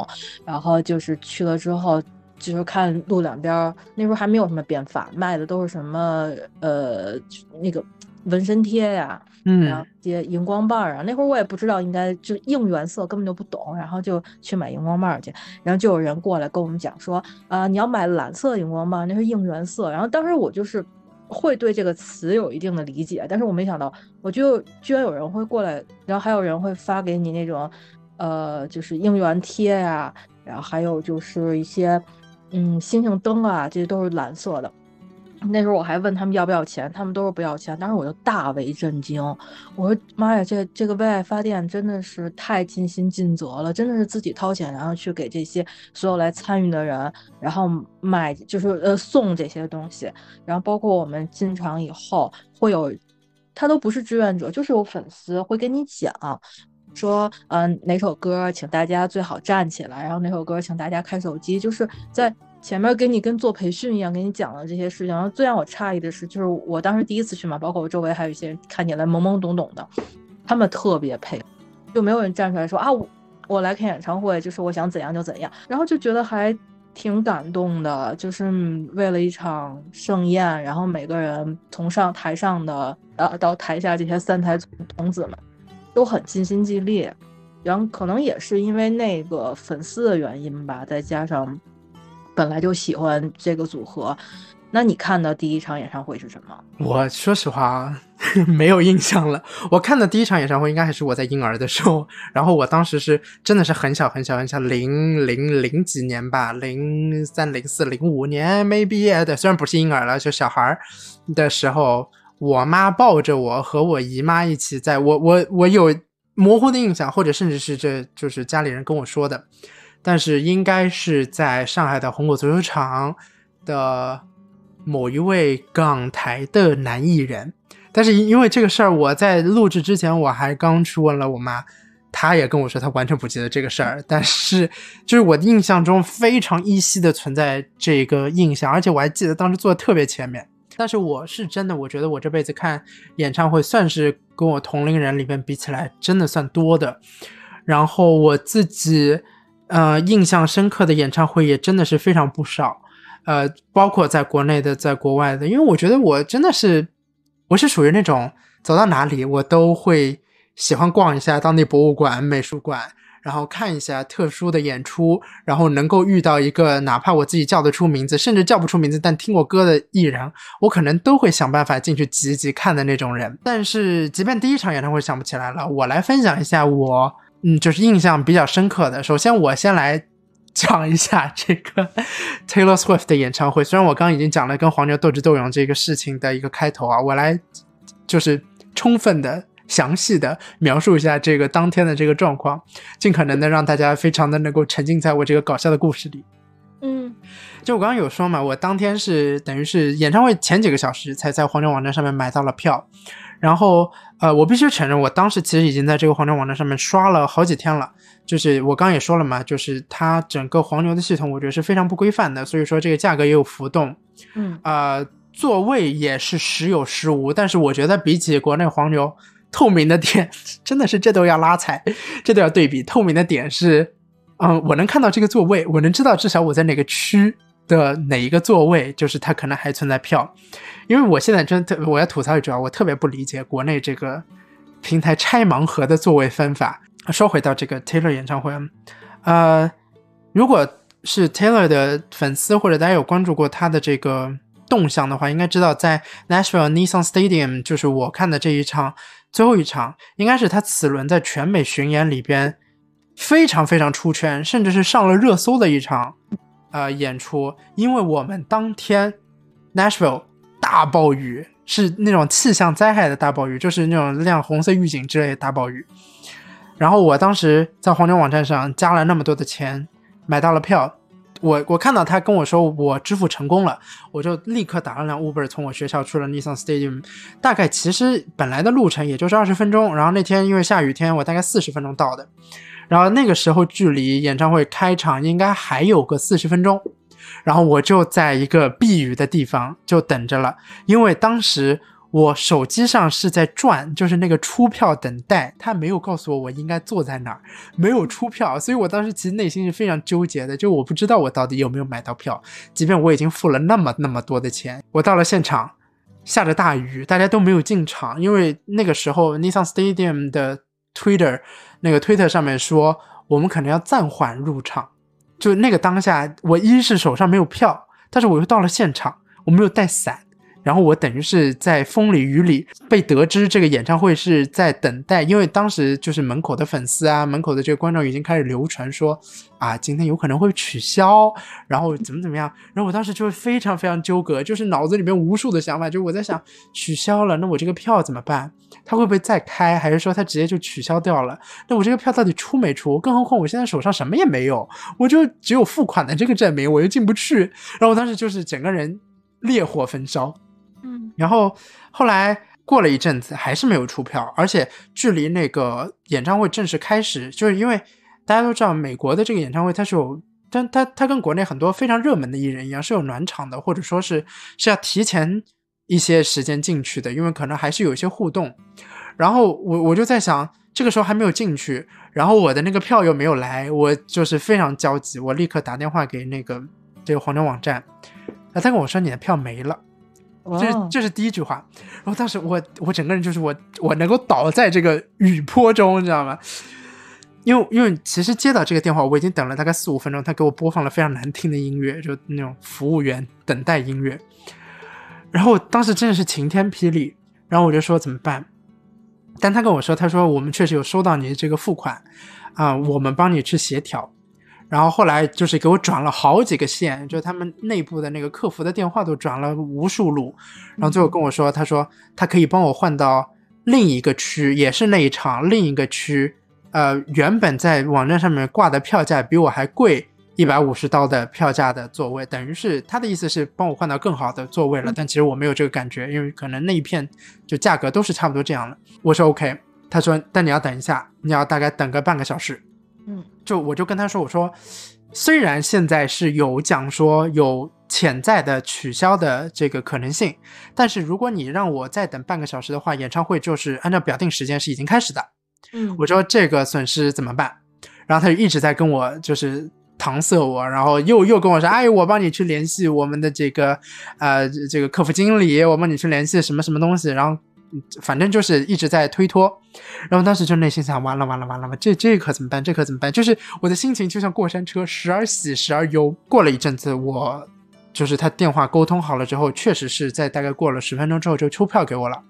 S2: 然后就是去了之后，就是看路两边儿，那时候还没有什么变法，卖的都是什么呃那个纹身贴呀，然后些荧光棒啊。那会儿我也不知道应该就应援色，根本就不懂，然后就去买荧光棒去。然后就有人过来跟我们讲说，啊，你要买蓝色荧光棒，那是应援色。然后当时我就是会对这个词有一定的理解，但是我没想到，我就居然有人会过来，然后还有人会发给你那种呃就是应援贴呀，然后还有就是一些。嗯，星星灯啊，这些都是蓝色的。那时候我还问他们要不要钱，他们都是不要钱。当时我就大为震惊，我说妈呀，这这个为爱发电真的是太尽心尽责了，真的是自己掏钱，然后去给这些所有来参与的人，然后买就是呃送这些东西，然后包括我们进场以后会有，他都不是志愿者，就是有粉丝会跟你讲。说，嗯，哪首歌，请大家最好站起来。然后哪首歌，请大家开手机。就是在前面给你跟做培训一样，给你讲了这些事情。然后最让我诧异的是，就是我当时第一次去嘛，包括我周围还有一些人看起来懵懵懂懂的，他们特别配，就没有人站出来说啊，我我来看演唱会，就是我想怎样就怎样。然后就觉得还挺感动的，就是为了一场盛宴，然后每个人从上台上的呃到台下这些三台童子们。都很尽心尽力，然后可能也是因为那个粉丝的原因吧，再加上本来就喜欢这个组合。那你看的第一场演唱会是什么？
S1: 我说实话 没有印象了。我看的第一场演唱会应该还是我在婴儿的时候，然后我当时是真的是很小很小很小，零零零几年吧，零三零四零五年 maybe 的，虽然不是婴儿了，就小孩儿的时候。我妈抱着我和我姨妈一起，在我我我有模糊的印象，或者甚至是这就是家里人跟我说的，但是应该是在上海的红果足球场的某一位港台的男艺人，但是因为这个事儿，我在录制之前我还刚去问了我妈，她也跟我说她完全不记得这个事儿，但是就是我印象中非常依稀的存在这个印象，而且我还记得当时坐的特别前面。但是我是真的，我觉得我这辈子看演唱会算是跟我同龄人里面比起来，真的算多的。然后我自己，呃，印象深刻的演唱会也真的是非常不少，呃，包括在国内的，在国外的。因为我觉得我真的是，我是属于那种走到哪里我都会喜欢逛一下当地博物馆、美术馆。然后看一下特殊的演出，然后能够遇到一个哪怕我自己叫得出名字，甚至叫不出名字，但听过歌的艺人，我可能都会想办法进去挤一挤看的那种人。但是，即便第一场演唱会想不起来了，我来分享一下我，嗯，就是印象比较深刻的。首先，我先来讲一下这个 Taylor Swift 的演唱会。虽然我刚刚已经讲了跟黄牛斗智斗勇这个事情的一个开头啊，我来就是充分的。详细的描述一下这个当天的这个状况，尽可能的让大家非常的能够沉浸在我这个搞笑的故事里。
S2: 嗯，
S1: 就我刚刚有说嘛，我当天是等于是演唱会前几个小时才在黄牛网站上面买到了票，然后呃，我必须承认，我当时其实已经在这个黄牛网站上面刷了好几天了。就是我刚刚也说了嘛，就是它整个黄牛的系统，我觉得是非常不规范的，所以说这个价格也有浮动。
S2: 嗯，
S1: 呃，座位也是时有时无，但是我觉得比起国内黄牛。透明的点真的是这都要拉踩，这都要对比。透明的点是，嗯，我能看到这个座位，我能知道至少我在哪个区的哪一个座位，就是它可能还存在票。因为我现在真特我要吐槽一句啊，我特别不理解国内这个平台拆盲盒的座位分法。说回到这个 Taylor 演唱会，呃，如果是 Taylor 的粉丝或者大家有关注过他的这个动向的话，应该知道在 Nashville Nissan Stadium，就是我看的这一场。最后一场应该是他此轮在全美巡演里边非常非常出圈，甚至是上了热搜的一场呃演出。因为我们当天 Nashville 大暴雨，是那种气象灾害的大暴雨，就是那种亮红色预警之类的大暴雨。然后我当时在黄牛网站上加了那么多的钱，买到了票。我我看到他跟我说我支付成功了，我就立刻打了辆 Uber 从我学校去了 Nissan Stadium，大概其实本来的路程也就是二十分钟，然后那天因为下雨天，我大概四十分钟到的，然后那个时候距离演唱会开场应该还有个四十分钟，然后我就在一个避雨的地方就等着了，因为当时我手机上是在转，就是那个出票等待，他没有告诉我我应该坐在哪儿，没有出票，所以我当时其实内心是非常纠结的，就我不知道我到底有没有买到票，即便我已经付了那么那么多的钱，我到了现场，下着大雨，大家都没有进场，因为那个时候 Nissan Stadium 的 Twitter 那个 Twitter 上面说我们可能要暂缓入场，就那个当下，我一是手上没有票，但是我又到了现场，我没有带伞。然后我等于是在风里雨里被得知这个演唱会是在等待，因为当时就是门口的粉丝啊，门口的这个观众已经开始流传说啊，今天有可能会取消，然后怎么怎么样。然后我当时就非常非常纠葛，就是脑子里面无数的想法，就是我在想取消了，那我这个票怎么办？他会不会再开，还是说他直接就取消掉了？那我这个票到底出没出？更何况我现在手上什么也没有，我就只有付款的这个证明，我又进不去。然后我当时就是整个人烈火焚烧。然后后来过了一阵子，还是没有出票，而且距离那个演唱会正式开始，就是因为大家都知道，美国的这个演唱会它是有，但它它跟国内很多非常热门的艺人一样，是有暖场的，或者说是是要提前一些时间进去的，因为可能还是有一些互动。然后我我就在想，这个时候还没有进去，然后我的那个票又没有来，我就是非常焦急，我立刻打电话给那个这个黄牛网站，啊，他跟我说你的票没了。这这是第一句话，然后当时我我整个人就是我我能够倒在这个雨坡中，你知道吗？因为因为其实接到这个电话，我已经等了大概四五分钟，他给我播放了非常难听的音乐，就那种服务员等待音乐。然后当时真的是晴天霹雳，然后我就说怎么办？但他跟我说，他说我们确实有收到你这个付款啊，我们帮你去协调。然后后来就是给我转了好几个线，就他们内部的那个客服的电话都转了无数路，然后最后跟我说，他说他可以帮我换到另一个区，也是那一场另一个区，呃，原本在网站上面挂的票价比我还贵一百五十刀的票价的座位，等于是他的意思是帮我换到更好的座位了，但其实我没有这个感觉，因为可能那一片就价格都是差不多这样的。我说 OK，他说但你要等一下，你要大概等个半个小时。
S2: 嗯，
S1: 就我就跟他说，我说，虽然现在是有讲说有潜在的取消的这个可能性，但是如果你让我再等半个小时的话，演唱会就是按照表定时间是已经开始的。
S2: 嗯，
S1: 我说这个损失怎么办？然后他就一直在跟我就是搪塞我，然后又又跟我说，哎，我帮你去联系我们的这个呃这个客服经理，我帮你去联系什么什么东西，然后。反正就是一直在推脱，然后当时就内心想：完了完了完了，这这可怎么办？这可怎么办？就是我的心情就像过山车，时而喜，时而忧。过了一阵子，我就是他电话沟通好了之后，确实是在大概过了十分钟之后就抽票给我了。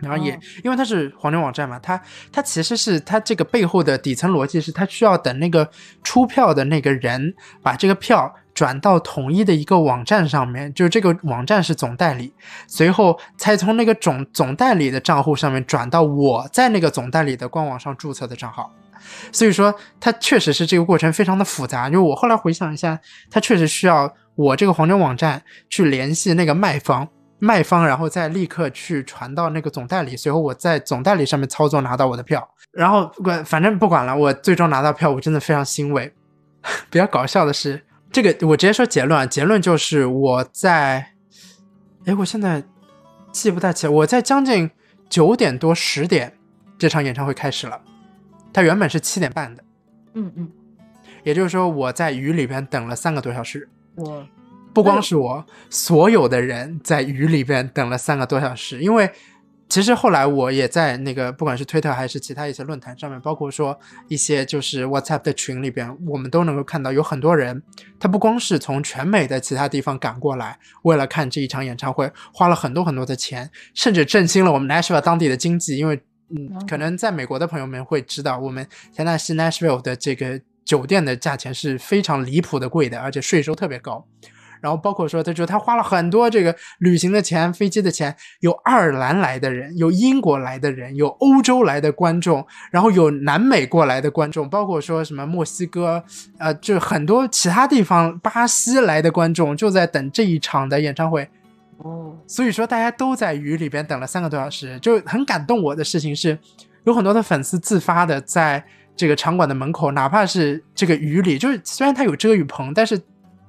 S1: 然后也因为它是黄牛网站嘛，它它其实是它这个背后的底层逻辑是，它需要等那个出票的那个人把这个票。转到统一的一个网站上面，就是这个网站是总代理，随后才从那个总总代理的账户上面转到我在那个总代理的官网上注册的账号。所以说，它确实是这个过程非常的复杂。就我后来回想一下，它确实需要我这个黄牛网站去联系那个卖方，卖方然后再立刻去传到那个总代理，随后我在总代理上面操作拿到我的票。然后管反正不管了，我最终拿到票，我真的非常欣慰。比较搞笑的是。这个我直接说结论，结论就是我在，哎，我现在记不太起来，我在将近九点多十点，这场演唱会开始了，它原本是七点半的，
S2: 嗯嗯，
S1: 也就是说我在雨里边等了三个多小时，
S2: 我
S1: 不光是我，所有的人在雨里边等了三个多小时，因为。其实后来我也在那个不管是推特还是其他一些论坛上面，包括说一些就是 WhatsApp 的群里边，我们都能够看到有很多人，他不光是从全美的其他地方赶过来，为了看这一场演唱会，花了很多很多的钱，甚至振兴了我们 Nashville 当地的经济。因为嗯，可能在美国的朋友们会知道，我们田纳西 Nashville 的这个酒店的价钱是非常离谱的贵的，而且税收特别高。然后包括说，他说他花了很多这个旅行的钱、飞机的钱，有爱尔兰来的人，有英国来的人，有欧洲来的观众，然后有南美过来的观众，包括说什么墨西哥，呃，就很多其他地方，巴西来的观众就在等这一场的演唱会。
S2: 哦，
S1: 所以说大家都在雨里边等了三个多小时，就很感动我的事情是，有很多的粉丝自发的在这个场馆的门口，哪怕是这个雨里，就是虽然它有遮雨棚，但是。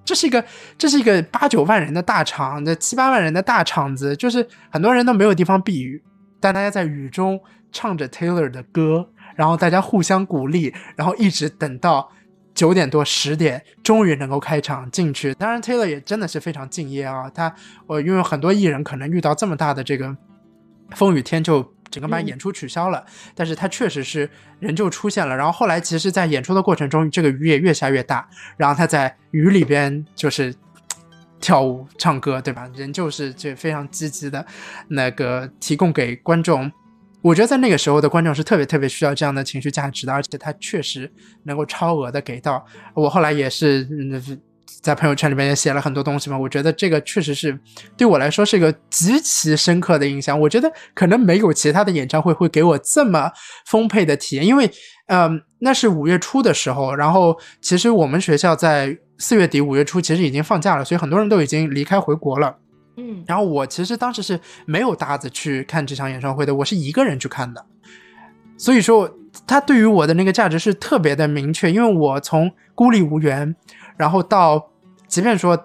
S1: 这是一个这是一个八九万人的大场，这七八万人的大场子，就是很多人都没有地方避雨，但大家在雨中唱着 Taylor 的歌，然后大家互相鼓励，然后一直等到九点多十点，终于能够开场进去。当然，Taylor 也真的是非常敬业啊，他我因为很多艺人可能遇到这么大的这个风雨天就。整个把演出取消了，但是他确实是人就出现了。然后后来其实，在演出的过程中，这个雨也越下越大。然后他在雨里边就是跳舞、唱歌，对吧？人就是这非常积极的，那个提供给观众。我觉得在那个时候的观众是特别特别需要这样的情绪价值的，而且他确实能够超额的给到。我后来也是。在朋友圈里面也写了很多东西嘛，我觉得这个确实是对我来说是一个极其深刻的印象。我觉得可能没有其他的演唱会会给我这么丰沛的体验，因为，嗯，那是五月初的时候，然后其实我们学校在四月底五月初其实已经放假了，所以很多人都已经离开回国了。
S2: 嗯，
S1: 然后我其实当时是没有搭子去看这场演唱会的，我是一个人去看的，所以说他对于我的那个价值是特别的明确，因为我从孤立无援，然后到。即便说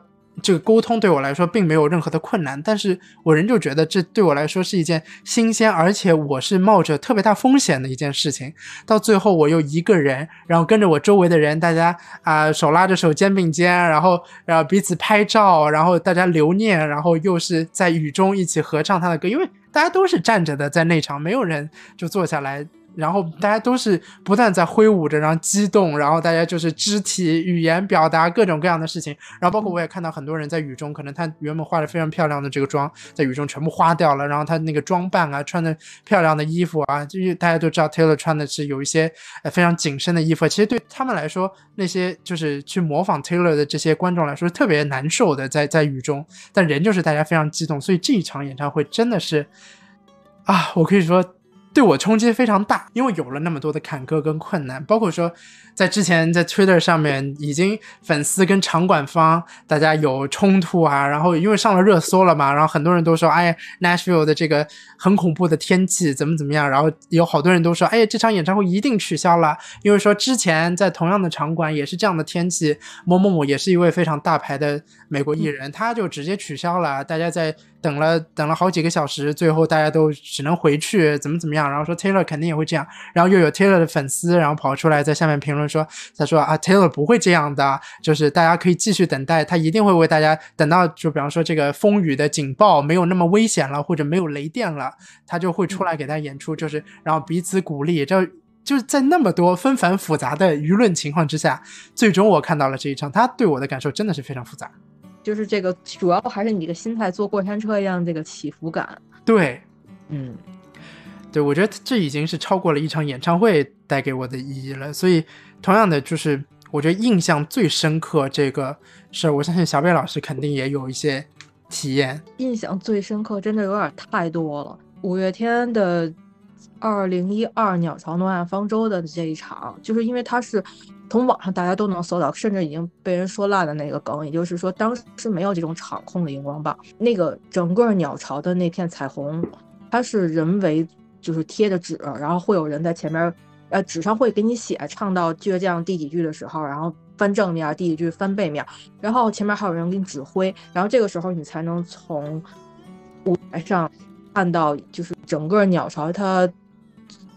S1: 这个沟通对我来说并没有任何的困难，但是我仍旧觉得这对我来说是一件新鲜，而且我是冒着特别大风险的一件事情。到最后我又一个人，然后跟着我周围的人，大家啊手拉着手，肩并肩，然后然后彼此拍照，然后大家留念，然后又是在雨中一起合唱他的歌，因为大家都是站着的，在那场没有人就坐下来。然后大家都是不断在挥舞着，然后激动，然后大家就是肢体语言表达各种各样的事情。然后包括我也看到很多人在雨中，可能他原本化的非常漂亮的这个妆，在雨中全部花掉了。然后他那个装扮啊，穿的漂亮的衣服啊，就是大家都知道 Taylor 穿的是有一些呃非常紧身的衣服。其实对他们来说，那些就是去模仿 Taylor 的这些观众来说，特别难受的，在在雨中。但人就是大家非常激动，所以这一场演唱会真的是啊，我可以说。对我冲击非常大，因为有了那么多的坎坷跟困难，包括说，在之前在 Twitter 上面已经粉丝跟场馆方大家有冲突啊，然后因为上了热搜了嘛，然后很多人都说，哎，Nashville 的这个很恐怖的天气怎么怎么样，然后有好多人都说，哎，这场演唱会一定取消了，因为说之前在同样的场馆也是这样的天气，某某某也是一位非常大牌的美国艺人，他就直接取消了，大家在。等了等了好几个小时，最后大家都只能回去，怎么怎么样？然后说 Taylor 肯定也会这样，然后又有 Taylor 的粉丝，然后跑出来在下面评论说，他说啊，Taylor 不会这样的，就是大家可以继续等待，他一定会为大家等到，就比方说这个风雨的警报没有那么危险了，或者没有雷电了，他就会出来给大家演出，就是然后彼此鼓励，就就是在那么多纷繁复杂的舆论情况之下，最终我看到了这一场，他对我的感受真的是非常复杂。
S2: 就是这个，主要还是你这个心态，坐过山车一样这个起伏感。
S1: 对，
S2: 嗯，
S1: 对，我觉得这已经是超过了一场演唱会带给我的意义了。所以，同样的，就是我觉得印象最深刻这个事儿，我相信小北老师肯定也有一些体验。
S2: 印象最深刻，真的有点太多了。五月天的二零一二鸟巢诺亚方舟的这一场，就是因为它是。从网上大家都能搜到，甚至已经被人说烂的那个梗，也就是说当时没有这种场控的荧光棒，那个整个鸟巢的那片彩虹，它是人为就是贴的纸，然后会有人在前面，呃，纸上会给你写唱到倔强第几句的时候，然后翻正面，第几句翻背面，然后前面还有人给你指挥，然后这个时候你才能从舞台上看到，就是整个鸟巢它。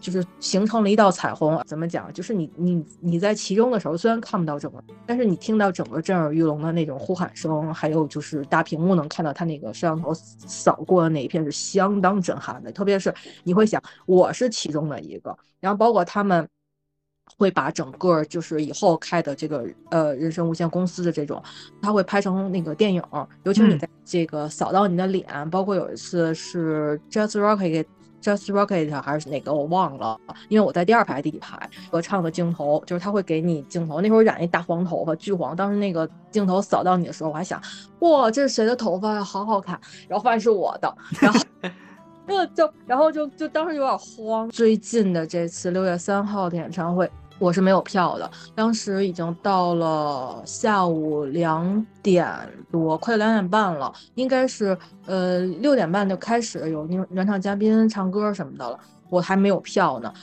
S2: 就是形成了一道彩虹，怎么讲？就是你你你在其中的时候，虽然看不到整个，但是你听到整个震耳欲聋的那种呼喊声，还有就是大屏幕能看到他那个摄像头扫过的那一片，是相当震撼的。特别是你会想，我是其中的一个，然后包括他们会把整个就是以后开的这个呃人生无限公司的这种，他会拍成那个电影，尤其是你在这个扫到你的脸，包括有一次是 Just Rock 给。Just Rocket 还是哪个我忘了，因为我在第二排第一排合唱的镜头，就是他会给你镜头。那会儿染一大黄头发，巨黄。当时那个镜头扫到你的时候，我还想，哇，这是谁的头发呀？好好看。然后发现是我的，然后就 就然后就就当时有点慌。最近的这次六月三号的演唱会。我是没有票的，当时已经到了下午两点多，快两点半了，应该是呃六点半就开始有那原唱嘉宾唱歌什么的了，我还没有票呢，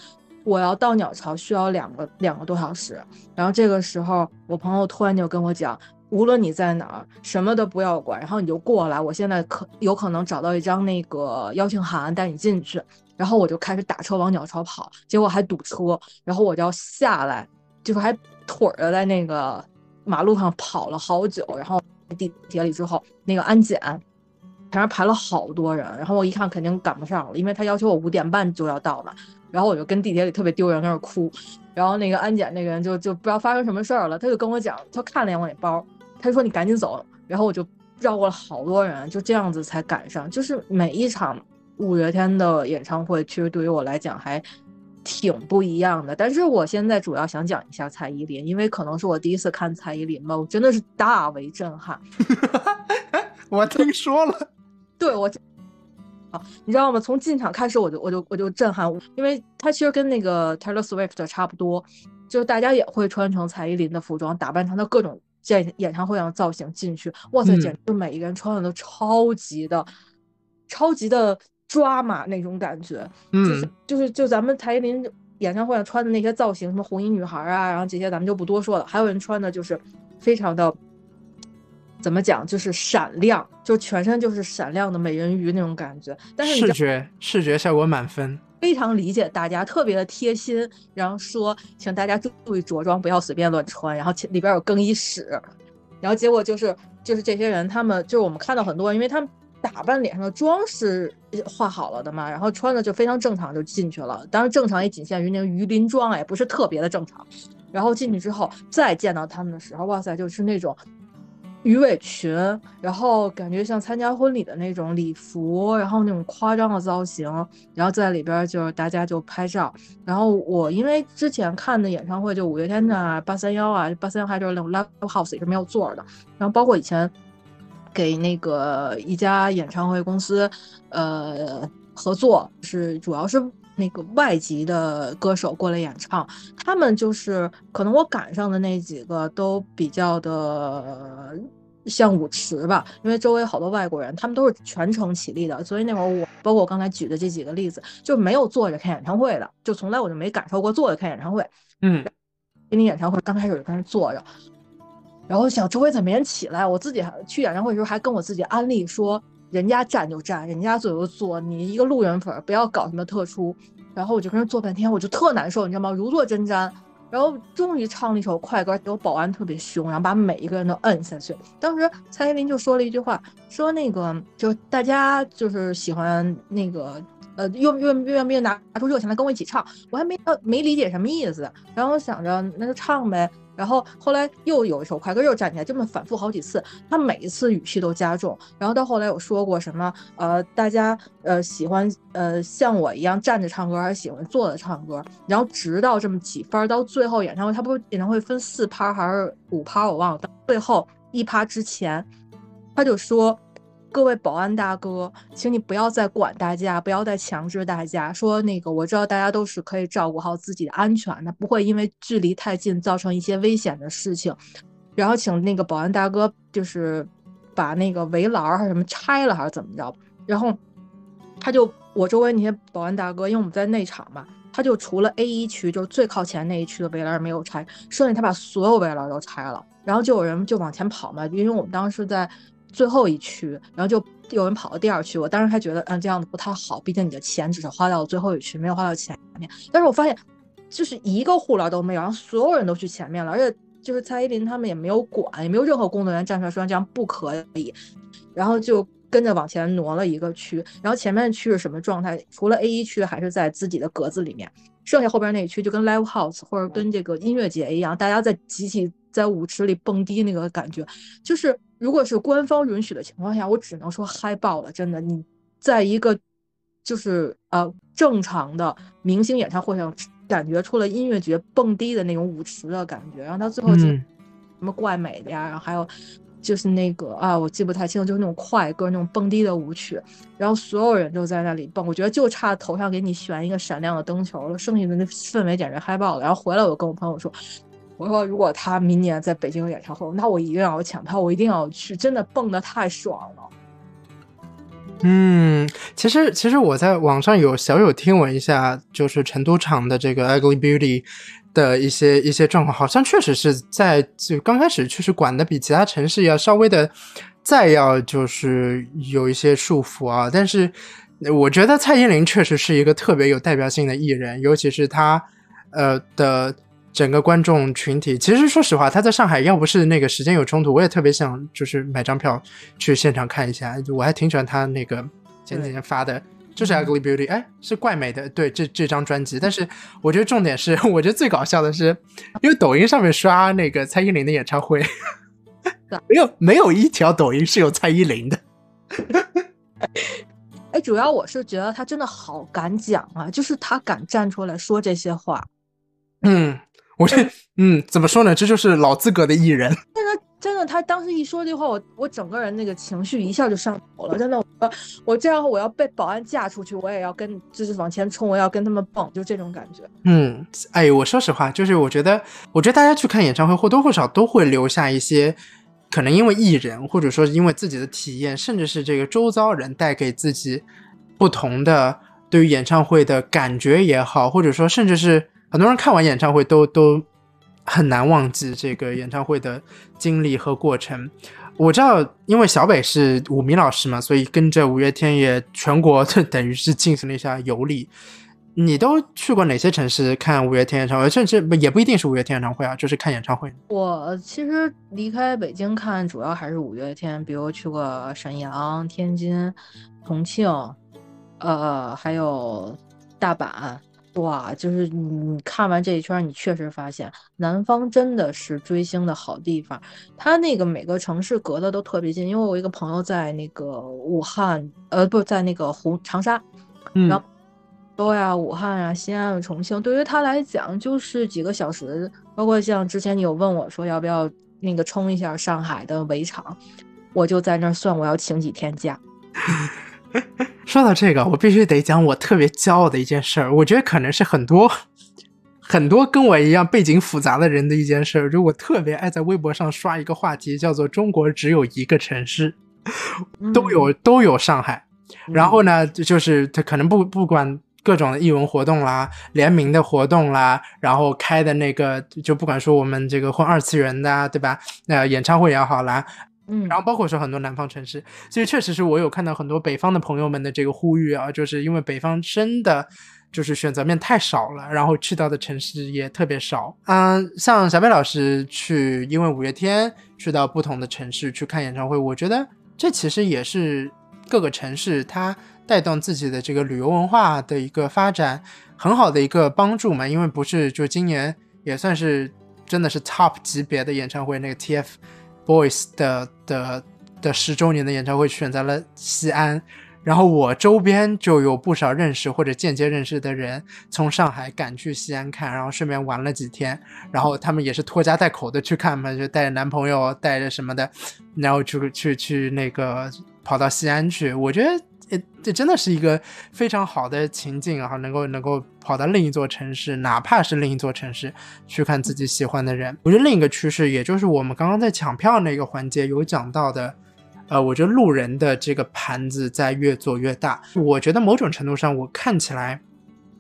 S2: 我要到鸟巢需要两个两个多小时，然后这个时候我朋友突然就跟我讲，无论你在哪儿，什么都不要管，然后你就过来。我现在可有可能找到一张那个邀请函，带你进去。然后我就开始打车往鸟巢跑，结果还堵车，然后我就要下来，就是还腿儿在那个马路上跑了好久。然后地铁里之后，那个安检前面排了好多人，然后我一看肯定赶不上了，因为他要求我五点半就要到嘛。然后我就跟地铁里特别丢人，在那哭。然后那个安检那个人就就不知道发生什么事儿了，他就跟我讲，他看了一眼我那包。他说：“你赶紧走。”然后我就绕过了好多人，就这样子才赶上。就是每一场五月天的演唱会，其实对于我来讲还挺不一样的。但是我现在主要想讲一下蔡依林，因为可能是我第一次看蔡依林吧，我真的是大为震撼。
S1: 我听说了，
S2: 对我啊，你知道吗？从进场开始我就我就我就震撼，因为他其实跟那个 Taylor Swift 差不多，就是大家也会穿成蔡依林的服装，打扮成他各种。在演唱会上造型进去，哇塞，简直每一个人穿的都超级的、超级的抓马那种感觉。
S1: 嗯，
S2: 就是就咱们蔡依林演唱会上穿的那些造型，什么红衣女孩啊，然后这些咱们就不多说了。还有人穿的就是非常的，怎么讲，就是闪亮，就全身就是闪亮的美人鱼那种感觉。但是
S1: 视觉视觉效果满分。
S2: 非常理解大家，特别的贴心，然后说请大家注意着装，不要随便乱穿。然后里边有更衣室，然后结果就是就是这些人，他们就是我们看到很多，因为他们打扮脸上的妆是化好了的嘛，然后穿的就非常正常就进去了。当然正常也仅限于那个鱼鳞妆，也不是特别的正常。然后进去之后再见到他们的时候，哇塞，就是那种。鱼尾裙，然后感觉像参加婚礼的那种礼服，然后那种夸张的造型，然后在里边就是大家就拍照。然后我因为之前看的演唱会就五月天的八三幺啊，八三幺还就是那种 live house 也是没有座的。然后包括以前给那个一家演唱会公司呃合作，是主要是。那个外籍的歌手过来演唱，他们就是可能我赶上的那几个都比较的像舞池吧，因为周围好多外国人，他们都是全程起立的，所以那会儿我包括我刚才举的这几个例子，就没有坐着看演唱会的，就从来我就没感受过坐着看演唱会。
S1: 嗯，
S2: 听演唱会刚开始就跟那坐着，然后想周围怎么没人起来，我自己还去演唱会的时候还跟我自己安利说。人家站就站，人家坐就坐，你一个路人粉不要搞什么特殊。然后我就跟人坐半天，我就特难受，你知道吗？如坐针毡。然后终于唱了一首快歌，有保安特别凶，然后把每一个人都摁下去。当时蔡依林就说了一句话，说那个就大家就是喜欢那个呃，愿愿愿不愿意拿拿出热情来跟我一起唱？我还没没理解什么意思，然后我想着那就唱呗。然后后来又有一首快歌又站起来，这么反复好几次，他每一次语气都加重。然后到后来有说过什么呃，大家呃喜欢呃像我一样站着唱歌，还是喜欢坐着唱歌？然后直到这么几番，到最后演唱会，他不是演唱会分四趴还是五趴，我忘了。到最后一趴之前，他就说。各位保安大哥，请你不要再管大家，不要再强制大家说那个。我知道大家都是可以照顾好自己的安全的，不会因为距离太近造成一些危险的事情。然后请那个保安大哥就是把那个围栏还是什么拆了还是怎么着。然后他就我周围那些保安大哥，因为我们在内场嘛，他就除了 A 一区就是最靠前那一区的围栏没有拆，剩下他把所有围栏都拆了。然后就有人就往前跑嘛，因为我们当时在。最后一区，然后就有人跑到第二区。我当时还觉得，嗯，这样子不太好，毕竟你的钱只是花到了最后一区，没有花到前面。但是我发现，就是一个护栏都没有，然后所有人都去前面了，而且就是蔡依林他们也没有管，也没有任何工作人员站出来说这样不可以，然后就跟着往前挪了一个区。然后前面的区是什么状态？除了 A 一区还是在自己的格子里面，剩下后边那一区就跟 Live House 或者跟这个音乐节一样，大家在集体在舞池里蹦迪那个感觉，就是。如果是官方允许的情况下，我只能说嗨爆了，真的。你在一个就是呃正常的明星演唱会上，感觉出了音乐节蹦迪的那种舞池的感觉。然后到最后就什么怪美的呀，然后还有就是那个啊，我记不太清，就是那种快歌那种蹦迪的舞曲。然后所有人都在那里蹦，我觉得就差头上给你悬一个闪亮的灯球了，剩下的那氛围简直嗨爆了。然后回来我跟我朋友说。我说，如果他明年在北京有演唱会，那我一定要抢票，我一定要去，真的蹦的太爽了。
S1: 嗯，其实其实我在网上有小有听闻一下，就是成都场的这个 Ugly Beauty，的一些一些状况，好像确实是在就刚开始确实管的比其他城市要稍微的再要就是有一些束缚啊。但是我觉得蔡依林确实是一个特别有代表性的艺人，尤其是她呃的。整个观众群体，其实说实话，他在上海要不是那个时间有冲突，我也特别想就是买张票去现场看一下。我还挺喜欢他那个前几天发的，就是《Ugly Beauty》，哎，是怪美的，对这这张专辑。但是我觉得重点是，我觉得最搞笑的是，因为抖音上面刷那个蔡依林的演唱会，没有没有一条抖音是有蔡依林的。
S2: 哎，主要我是觉得他真的好敢讲啊，就是他敢站出来说这些话。
S1: 嗯。我这嗯，怎么说呢？这就是老资格的艺人。
S2: 真的，真的，他当时一说这话，我我整个人那个情绪一下就上头了。真的，我我这样我要被保安架出去，我也要跟就是往前冲，我要跟他们蹦，就这种感觉。
S1: 嗯，哎，我说实话，就是我觉得，我觉得大家去看演唱会或多或少都会留下一些，可能因为艺人，或者说因为自己的体验，甚至是这个周遭人带给自己不同的对于演唱会的感觉也好，或者说甚至是。很多人看完演唱会都都很难忘记这个演唱会的经历和过程。我知道，因为小北是五迷老师嘛，所以跟着五月天也全国 等于是进行了一下游历。你都去过哪些城市看五月天演唱会？甚至也不一定是五月天演唱会啊，就是看演唱会。
S2: 我其实离开北京看，主要还是五月天，比如去过沈阳、天津、重庆，呃，还有大阪。哇，就是你看完这一圈，你确实发现南方真的是追星的好地方。他那个每个城市隔的都特别近，因为我一个朋友在那个武汉，呃，不在那个湖长沙，然后都呀，武汉啊、西安、重庆，对于他来讲就是几个小时。包括像之前你有问我说要不要那个冲一下上海的围场，我就在那儿算我要请几天假。
S1: 说到这个，我必须得讲我特别骄傲的一件事儿。我觉得可能是很多 很多跟我一样背景复杂的人的一件事儿。就我特别爱在微博上刷一个话题，叫做“中国只有一个城市，都有都有上海”。然后呢，就是他可能不不管各种的艺文活动啦、联名的活动啦，然后开的那个就不管说我们这个混二次元的，对吧？那演唱会也好啦。
S2: 嗯，
S1: 然后包括说很多南方城市，所以确实是我有看到很多北方的朋友们的这个呼吁啊，就是因为北方真的就是选择面太少了，然后去到的城市也特别少。嗯，像小北老师去，因为五月天去到不同的城市去看演唱会，我觉得这其实也是各个城市它带动自己的这个旅游文化的一个发展很好的一个帮助嘛。因为不是就今年也算是真的是 top 级别的演唱会，那个 TF。Boys 的的的十周年的演唱会选择了西安，然后我周边就有不少认识或者间接认识的人从上海赶去西安看，然后顺便玩了几天，然后他们也是拖家带口的去看嘛，就带着男朋友带着什么的，然后去去去那个跑到西安去，我觉得。这这真的是一个非常好的情境啊！能够能够跑到另一座城市，哪怕是另一座城市，去看自己喜欢的人。我觉得另一个趋势，也就是我们刚刚在抢票那个环节有讲到的，呃，我觉得路人的这个盘子在越做越大。我觉得某种程度上，我看起来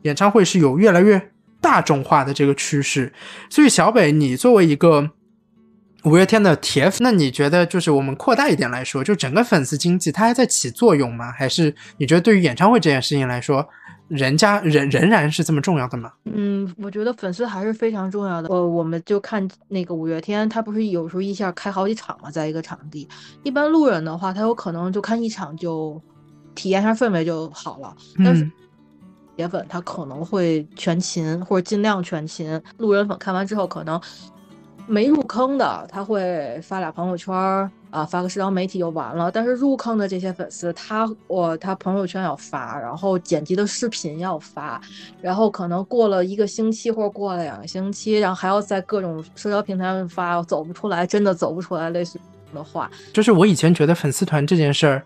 S1: 演唱会是有越来越大众化的这个趋势。所以小北，你作为一个。五月天的铁粉，那你觉得就是我们扩大一点来说，就整个粉丝经济它还在起作用吗？还是你觉得对于演唱会这件事情来说，人家仍仍然是这么重要的吗？
S2: 嗯，我觉得粉丝还是非常重要的。呃，我们就看那个五月天，他不是有时候一下开好几场嘛，在一个场地。一般路人的话，他有可能就看一场就体验一下氛围就好了。但是铁粉他可能会全勤或者尽量全勤。路人粉看完之后可能。没入坑的，他会发俩朋友圈啊，发个社交媒体就完了。但是入坑的这些粉丝，他我他朋友圈要发，然后剪辑的视频要发，然后可能过了一个星期或者过了两个星期，然后还要在各种社交平台上发，走不出来，真的走不出来类似的话。
S1: 就是我以前觉得粉丝团这件事儿，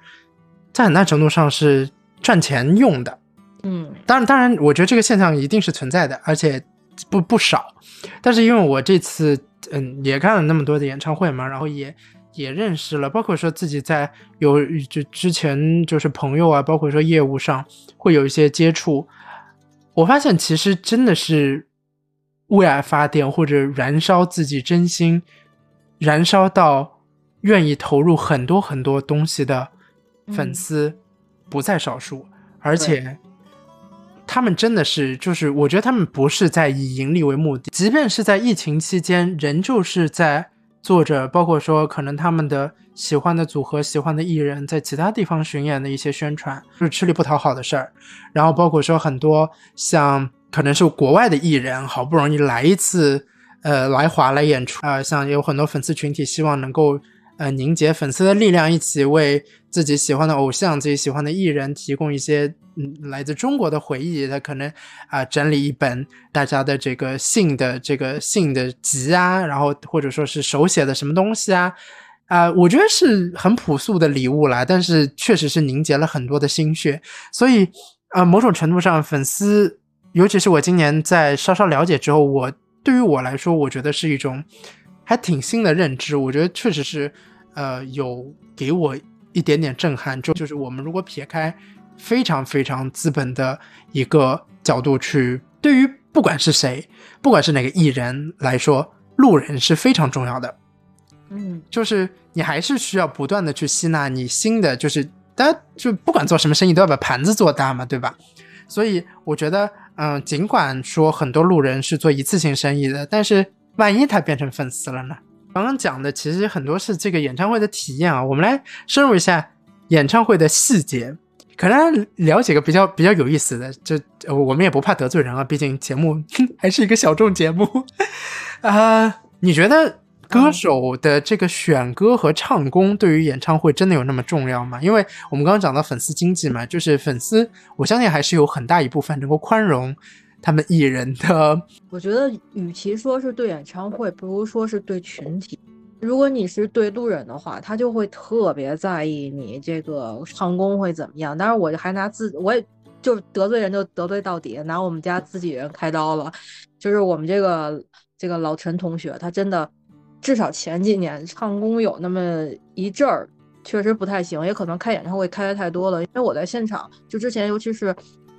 S1: 在很大程度上是赚钱用的。
S2: 嗯，
S1: 当然，当然，我觉得这个现象一定是存在的，而且不不少。但是因为我这次。嗯，也看了那么多的演唱会嘛，然后也也认识了，包括说自己在有就之前就是朋友啊，包括说业务上会有一些接触，我发现其实真的是为爱发电或者燃烧自己真心，燃烧到愿意投入很多很多东西的粉丝不在少数，而且他们真的是就是，我觉得他们不是在以盈利为目的，即便是在疫情期间，仍旧是在做着，包括说可能他们的喜欢的组合、喜欢的艺人，在其他地方巡演的一些宣传，就是吃力不讨好的事儿。然后包括说很多像。可能是国外的艺人好不容易来一次，呃，来华来演出啊，像有很多粉丝群体希望能够呃凝结粉丝的力量，一起为自己喜欢的偶像、自己喜欢的艺人提供一些嗯来自中国的回忆。他可能啊整理一本大家的这个信的这个信的集啊，然后或者说是手写的什么东西啊啊，我觉得是很朴素的礼物啦，但是确实是凝结了很多的心血，所以啊，某种程度上粉丝。尤其是我今年在稍稍了解之后，我对于我来说，我觉得是一种还挺新的认知。我觉得确实是，呃，有给我一点点震撼。就就是我们如果撇开非常非常资本的一个角度去，对于不管是谁，不管是哪个艺人来说，路人是非常重要的。
S2: 嗯，
S1: 就是你还是需要不断的去吸纳你新的，就是大家就不管做什么生意都要把盘子做大嘛，对吧？所以我觉得。嗯，尽管说很多路人是做一次性生意的，但是万一他变成粉丝了呢？刚刚讲的其实很多是这个演唱会的体验啊，我们来深入一下演唱会的细节，可能聊几个比较比较有意思的。就我们也不怕得罪人啊，毕竟节目 还是一个小众节目 啊。你觉得？歌手的这个选歌和唱功对于演唱会真的有那么重要吗？因为我们刚刚讲到粉丝经济嘛，就是粉丝，我相信还是有很大一部分能够宽容他们艺人的。
S2: 我觉得，与其说是对演唱会，不如说是对群体。如果你是对路人的话，他就会特别在意你这个唱功会怎么样。但是我还拿自，我也就得罪人就得罪到底，拿我们家自己人开刀了。就是我们这个这个老陈同学，他真的。至少前几年唱功有那么一阵儿，确实不太行，也可能开演唱会开的太多了。因为我在现场，就之前尤其是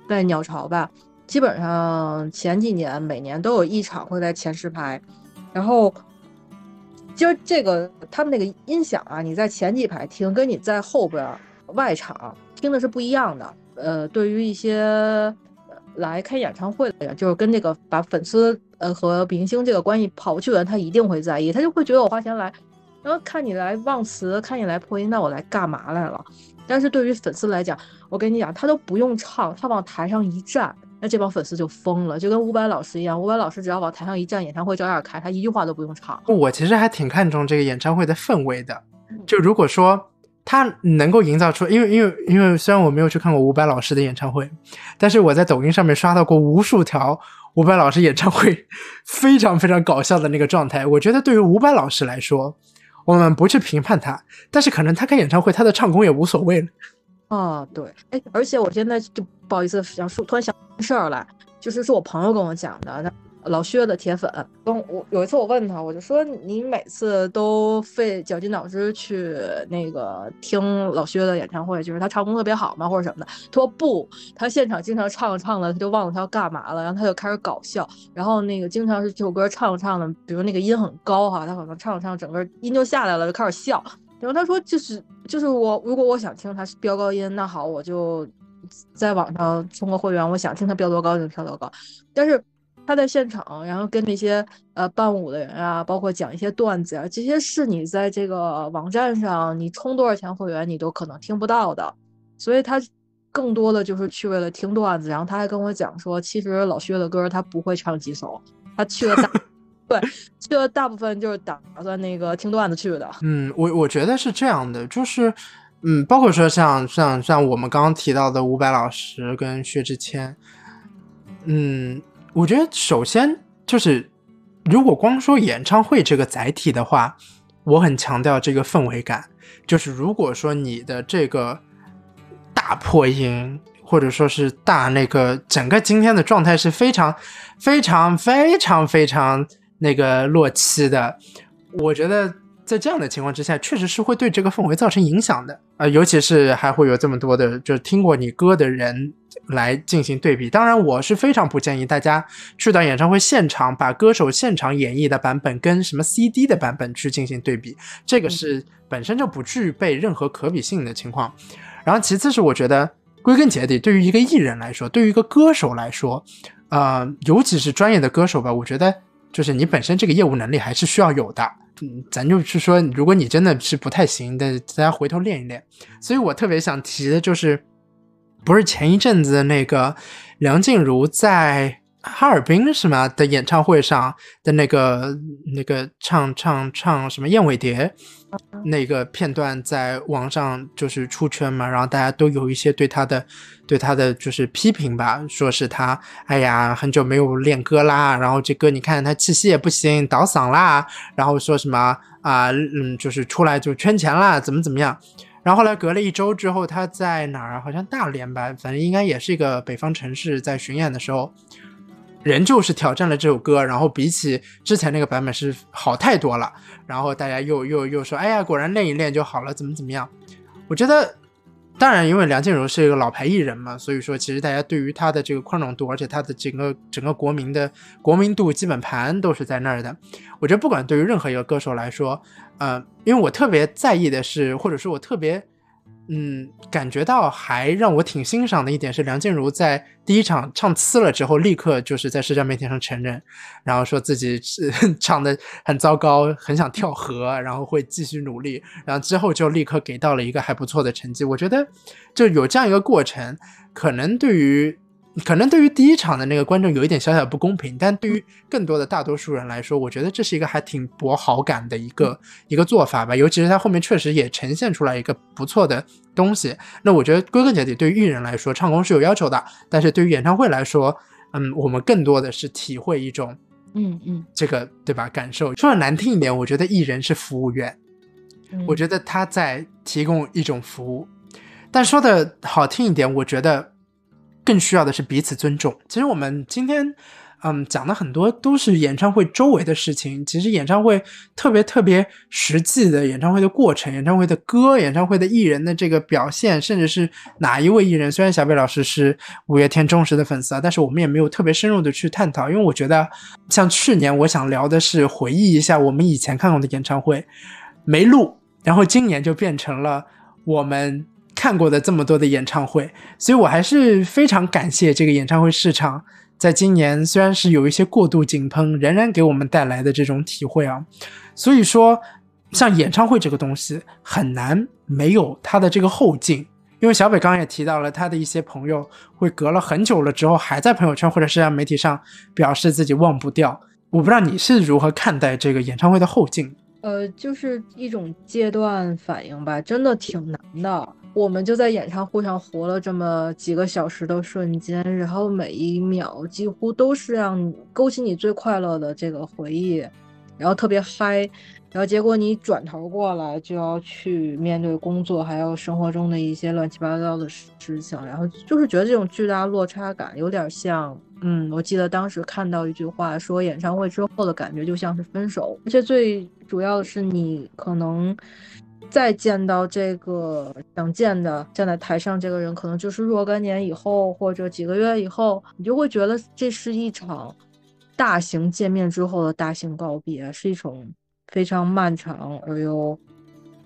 S2: 在鸟巢吧，基本上前几年每年都有一场会在前十排。然后，其实这个他们那个音响啊，你在前几排听，跟你在后边外场听的是不一样的。呃，对于一些来开演唱会的人，就是跟这个把粉丝。呃，和明星这个关系跑不去的人，他一定会在意，他就会觉得我花钱来，然后看你来忘词，看你来破音，那我来干嘛来了？但是对于粉丝来讲，我跟你讲，他都不用唱，他往台上一站，那这帮粉丝就疯了，就跟伍佰老师一样，伍佰老师只要往台上一站，演唱会照样开，他一句话都不用唱。
S1: 我其实还挺看重这个演唱会的氛围的，就如果说他能够营造出，因为因为因为虽然我没有去看过伍佰老师的演唱会，但是我在抖音上面刷到过无数条。伍佰老师演唱会非常非常搞笑的那个状态，我觉得对于伍佰老师来说，我们不去评判他，但是可能他开演唱会，他的唱功也无所谓了。
S2: 啊，对，哎，而且我现在就不好意思，想说突然想事儿来，就是是我朋友跟我讲的。老薛的铁粉，跟我有一次我问他，我就说你每次都费绞尽脑汁去那个听老薛的演唱会，就是他唱功特别好吗，或者什么的？他说不，他现场经常唱着唱着他就忘了他要干嘛了，然后他就开始搞笑，然后那个经常是这首歌唱着唱着，比如那个音很高哈，他可能唱着唱着整个音就下来了，就开始笑。然后他说就是就是我如果我想听他飙高音，那好我就在网上充个会员，我想听他飙多高就飙多高，但是。他在现场，然后跟那些呃伴舞的人啊，包括讲一些段子啊，这些是你在这个网站上你充多少钱会员你都可能听不到的。所以他更多的就是去为了听段子。然后他还跟我讲说，其实老薛的歌他不会唱几首，他去了大 对去了大部分就是打算那个听段子去的。
S1: 嗯，我我觉得是这样的，就是嗯，包括说像像像我们刚刚提到的伍佰老师跟薛之谦，嗯。我觉得首先就是，如果光说演唱会这个载体的话，我很强调这个氛围感。就是如果说你的这个大破音，或者说是大那个整个今天的状态是非常非常非常非常那个落漆的，我觉得在这样的情况之下，确实是会对这个氛围造成影响的啊、尤其是还会有这么多的就是听过你歌的人来进行对比。当然，我是非常不建议大家去到演唱会现场，把歌手现场演绎的版本跟什么 CD 的版本去进行对比，这个是本身就不具备任何可比性的情况。然后，其次是我觉得归根结底，对于一个艺人来说，对于一个歌手来说，呃，尤其是专业的歌手吧，我觉得就是你本身这个业务能力还是需要有的。嗯，咱就是说，如果你真的是不太行的，大家回头练一练。所以我特别想提的就是，不是前一阵子那个梁静茹在哈尔滨是吗的演唱会上的那个那个唱唱唱什么燕尾蝶那个片段在网上就是出圈嘛，然后大家都有一些对他的对他的就是批评吧，说是他哎呀很久没有练歌啦，然后这歌你看他气息也不行，倒嗓啦，然后说什么啊嗯就是出来就圈钱啦，怎么怎么样。然后后来隔了一周之后，他在哪儿啊？好像大连吧，反正应该也是一个北方城市，在巡演的时候，仍旧是挑战了这首歌，然后比起之前那个版本是好太多了。然后大家又又又说，哎呀，果然练一练就好了，怎么怎么样？我觉得，当然，因为梁静茹是一个老牌艺人嘛，所以说其实大家对于她的这个宽容度，而且她的整个整个国民的国民度基本盘都是在那儿的。我觉得不管对于任何一个歌手来说，呃，因为我特别在意的是，或者是我特别。嗯，感觉到还让我挺欣赏的一点是，梁静茹在第一场唱呲了之后，立刻就是在社交媒体上承认，然后说自己是 唱的很糟糕，很想跳河，然后会继续努力，然后之后就立刻给到了一个还不错的成绩。我觉得就有这样一个过程，可能对于可能对于第一场的那个观众有一点小小不公平，但对于更多的大多数人来说，我觉得这是一个还挺博好感的一个一个做法吧。尤其是他后面确实也呈现出来一个不错的东西。那我觉得归根结底，对于艺人来说，唱功是有要求的，但是对于演唱会来说，嗯，我们更多的是体会一种
S2: 嗯嗯，
S1: 这个对吧感受。说的难听一点，我觉得艺人是服务员，
S2: 嗯
S1: 我觉得他在提供一种服务。但说的好听一点，我觉得更需要的是彼此尊重。其实我们今天，嗯，讲的很多都是演唱会周围的事情。其实演唱会特别特别实际的演唱会的过程、演唱会的歌、演唱会的艺人的这个表现，甚至是哪一位艺人。虽然小北老师是五月天忠实的粉丝啊，但是我们也没有特别深入的去探讨，因为我觉得像去年我想聊的是回忆一下我们以前看过的演唱会，没录，然后今年就变成了我们看过的这么多的演唱会，所以我还是非常感谢这个演唱会市场，在今年虽然是有一些过度井喷，仍然给我们带来的这种体会啊。所以说，像演唱会这个东西很难没有它的这个后劲。因为小北刚刚也提到了，他的一些朋友会隔了很久了之后，还在朋友圈或者社交媒体上表示自己忘不掉。我不知道你是如何看待这个演唱会的后劲？
S2: 呃，就是一种阶段反应吧，真的挺难的。我们就在演唱会上活了这么几个小时的瞬间，然后每一秒几乎都是让你勾起你最快乐的这个回忆，然后特别嗨，然后结果你转头过来就要去面对工作，还有生活中的一些乱七八糟的事情，然后就是觉得这种巨大落差感有点像，嗯，我记得当时看到一句话说，演唱会之后的感觉就像是分手，而且最主要的是你可能。再见到这个想见的站在台上这个人，可能就是若干年以后或者几个月以后，你就会觉得这是一场大型见面之后的大型告别，是一种非常漫长而又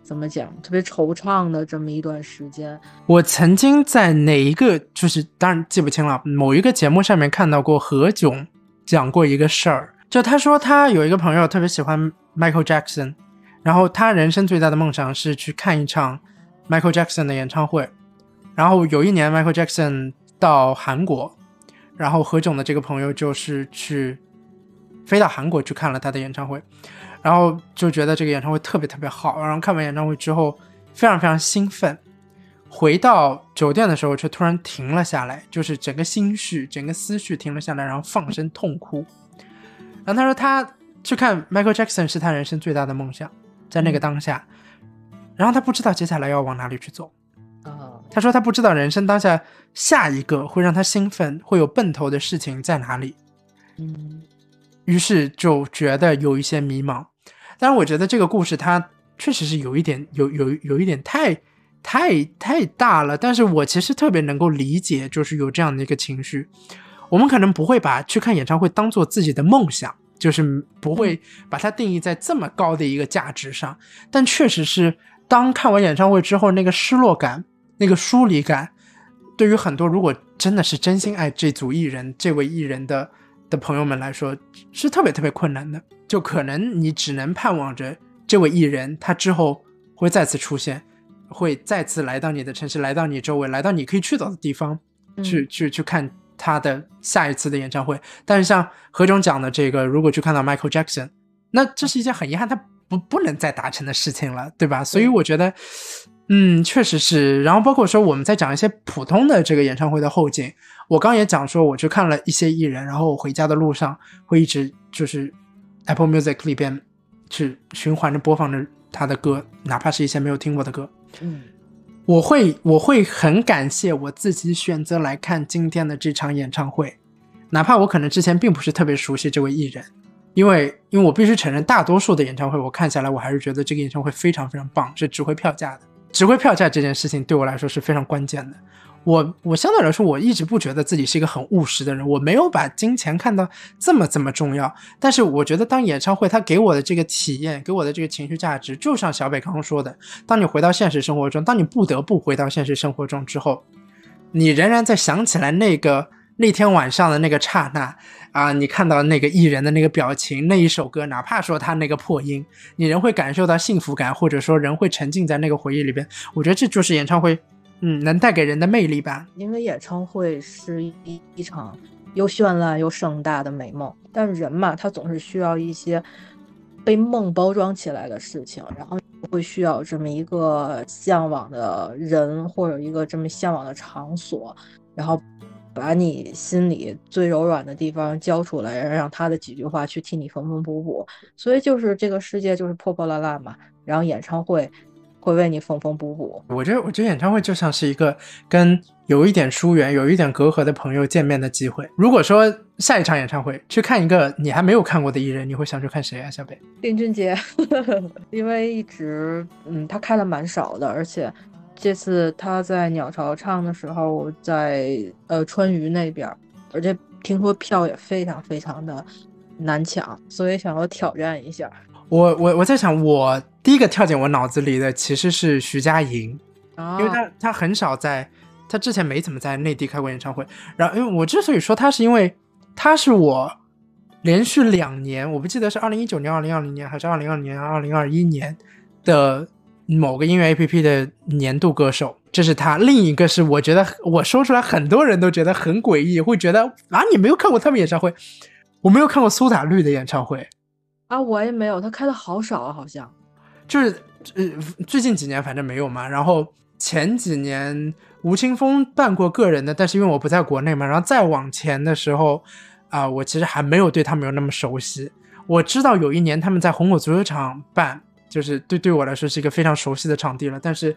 S2: 怎么讲特别惆怅的这么一段时间。
S1: 我曾经在哪一个，就是当然记不清了，某一个节目上面看到过何炅讲过一个事儿，就他说他有一个朋友特别喜欢 Michael Jackson。然后他人生最大的梦想是去看一场 Michael Jackson 的演唱会。然后有一年 Michael Jackson 到韩国，然后何炅的这个朋友就是去飞到韩国去看了他的演唱会，然后就觉得这个演唱会特别特别好。然后看完演唱会之后非常非常兴奋，回到酒店的时候却突然停了下来，就是整个心绪、整个思绪停了下来，然后放声痛哭。然后他说他去看 Michael Jackson 是他人生最大的梦想。在那个当下，然后他不知道接下来要往哪里去走。
S2: 啊，
S1: 他说他不知道人生当下下一个会让他兴奋、会有奔头的事情在哪里，
S2: 嗯
S1: 于是就觉得有一些迷茫。但是我觉得这个故事它确实是有一点有有有一点太太太大了，但是我其实特别能够理解，就是有这样的一个情绪。我们可能不会把去看演唱会当做自己的梦想，就是不会把它定义在这么高的一个价值上。但确实是，当看完演唱会之后，那个失落感、那个疏离感，对于很多如果真的是真心爱这组艺人、这位艺人的的朋友们来说，是特别特别困难的。就可能你只能盼望着这位艺人他之后会再次出现，会再次来到你的城市，来到你周围，来到你可以去到的地方，去去去看。他的下一次的演唱会，但是像何炅讲的这个，如果去看到 Michael Jackson，那这是一件很遗憾，他不不能再达成的事情了，对吧？所以我觉得，嗯，确实是。然后包括说我们在讲一些普通的这个演唱会的后劲，我刚也讲说，我去看了一些艺人，然后我回家的路上会一直就是 Apple Music 里边去循环着播放着他的歌，哪怕是一些没有听过的歌，
S2: 嗯。
S1: 我会我会很感谢我自己选择来看今天的这场演唱会，哪怕我可能之前并不是特别熟悉这位艺人，因为因为我必须承认，大多数的演唱会我看下来，我还是觉得这个演唱会非常非常棒，是值回票价的。值回票价这件事情对我来说是非常关键的。我我相对来说，我一直不觉得自己是一个很务实的人，我没有把金钱看到这么这么重要。但是我觉得，当演唱会它给我的这个体验，给我的这个情绪价值，就像小北刚刚说的，当你回到现实生活中，当你不得不回到现实生活中之后，你仍然在想起来那个那天晚上的那个刹那啊，你看到那个艺人的那个表情，那一首歌，哪怕说他那个破音，你仍会感受到幸福感，或者说人会沉浸在那个回忆里边。我觉得这就是演唱会。嗯，能带给人的魅力吧？
S2: 因为演唱会是一一场又绚烂又盛大的美梦，但人嘛，他总是需要一些被梦包装起来的事情，然后会需要这么一个向往的人或者一个这么向往的场所，然后把你心里最柔软的地方交出来，让他的几句话去替你缝缝补补。所以就是这个世界就是破破烂烂嘛，然后演唱会。会为你缝缝补补。
S1: 我觉得，我觉得演唱会就像是一个跟有一点疏远、有一点隔阂的朋友见面的机会。如果说下一场演唱会去看一个你还没有看过的艺人，你会想去看谁啊？小北，
S2: 林俊杰，因为一直嗯，他开的蛮少的，而且这次他在鸟巢唱的时候，在呃川渝那边，而且听说票也非常非常的难抢，所以想要挑战一下。
S1: 我我我在想，我第一个跳进我脑子里的其实是徐佳莹，因为她她很少在，她之前没怎么在内地开过演唱会。然后，因为我之所以说她，是因为她是我连续两年，我不记得是二零一九年、二零二零年还是二零二年、二零二一年的某个音乐 A P P 的年度歌手，这是她。另一个是我觉得我说出来很多人都觉得很诡异，会觉得啊，你没有看过他们演唱会？我没有看过苏打绿的演唱会。
S2: 啊，我也没有，他开的好少啊，好像，
S1: 就是呃，最近几年反正没有嘛。然后前几年吴青峰办过个人的，但是因为我不在国内嘛，然后再往前的时候啊，我其实还没有对他们有那么熟悉。我知道有一年他们在红火足球场办，就是对对我来说是一个非常熟悉的场地了。但是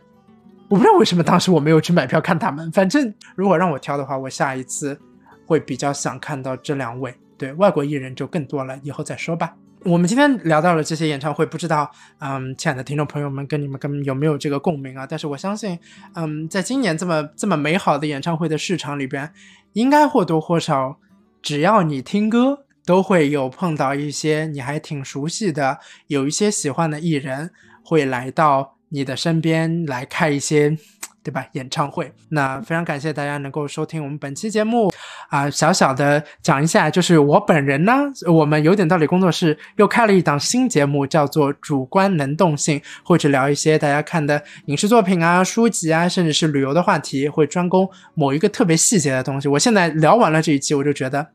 S1: 我不知道为什么当时我没有去买票看他们。反正如果让我挑的话，我下一次会比较想看到这两位。对外国艺人就更多了，以后再说吧。我们今天聊到了这些演唱会，不知道，嗯，亲爱的听众朋友们，跟你们跟有没有这个共鸣啊？但是我相信，嗯，在今年这么这么美好的演唱会的市场里边，应该或多或少，只要你听歌，都会有碰到一些你还挺熟悉的，有一些喜欢的艺人会来到你的身边来开一些。对吧？演唱会，那非常感谢大家能够收听我们本期节目啊！小小的讲一下，就是我本人呢，我们有点道理工作室又开了一档新节目，叫做主观能动性，或者聊一些大家看的影视作品啊、书籍啊，甚至是旅游的话题，会专攻某一个特别细节的东西。我现在聊完了这一期，我就觉得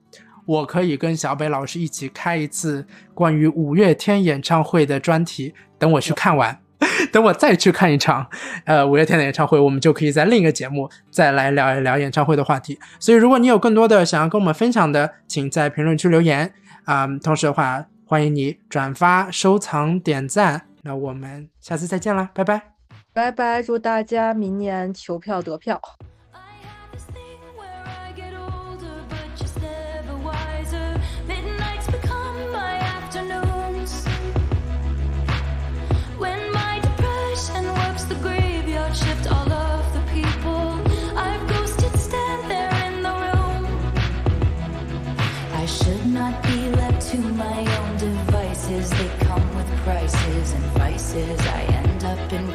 S1: 我可以跟小北老师一起开一次关于五月天演唱会的专题，等我去看完。等我再去看一场，呃，五月天的演唱会，我们就可以在另一个节目再来聊一聊演唱会的话题。所以，如果你有更多的想要跟我们分享的，请在评论区留言啊。同时的话，欢迎你转发、收藏、点赞。那我们下次再见啦，拜拜，
S2: 拜拜！祝大家明年求票得票。
S3: Prices and vices. I end up in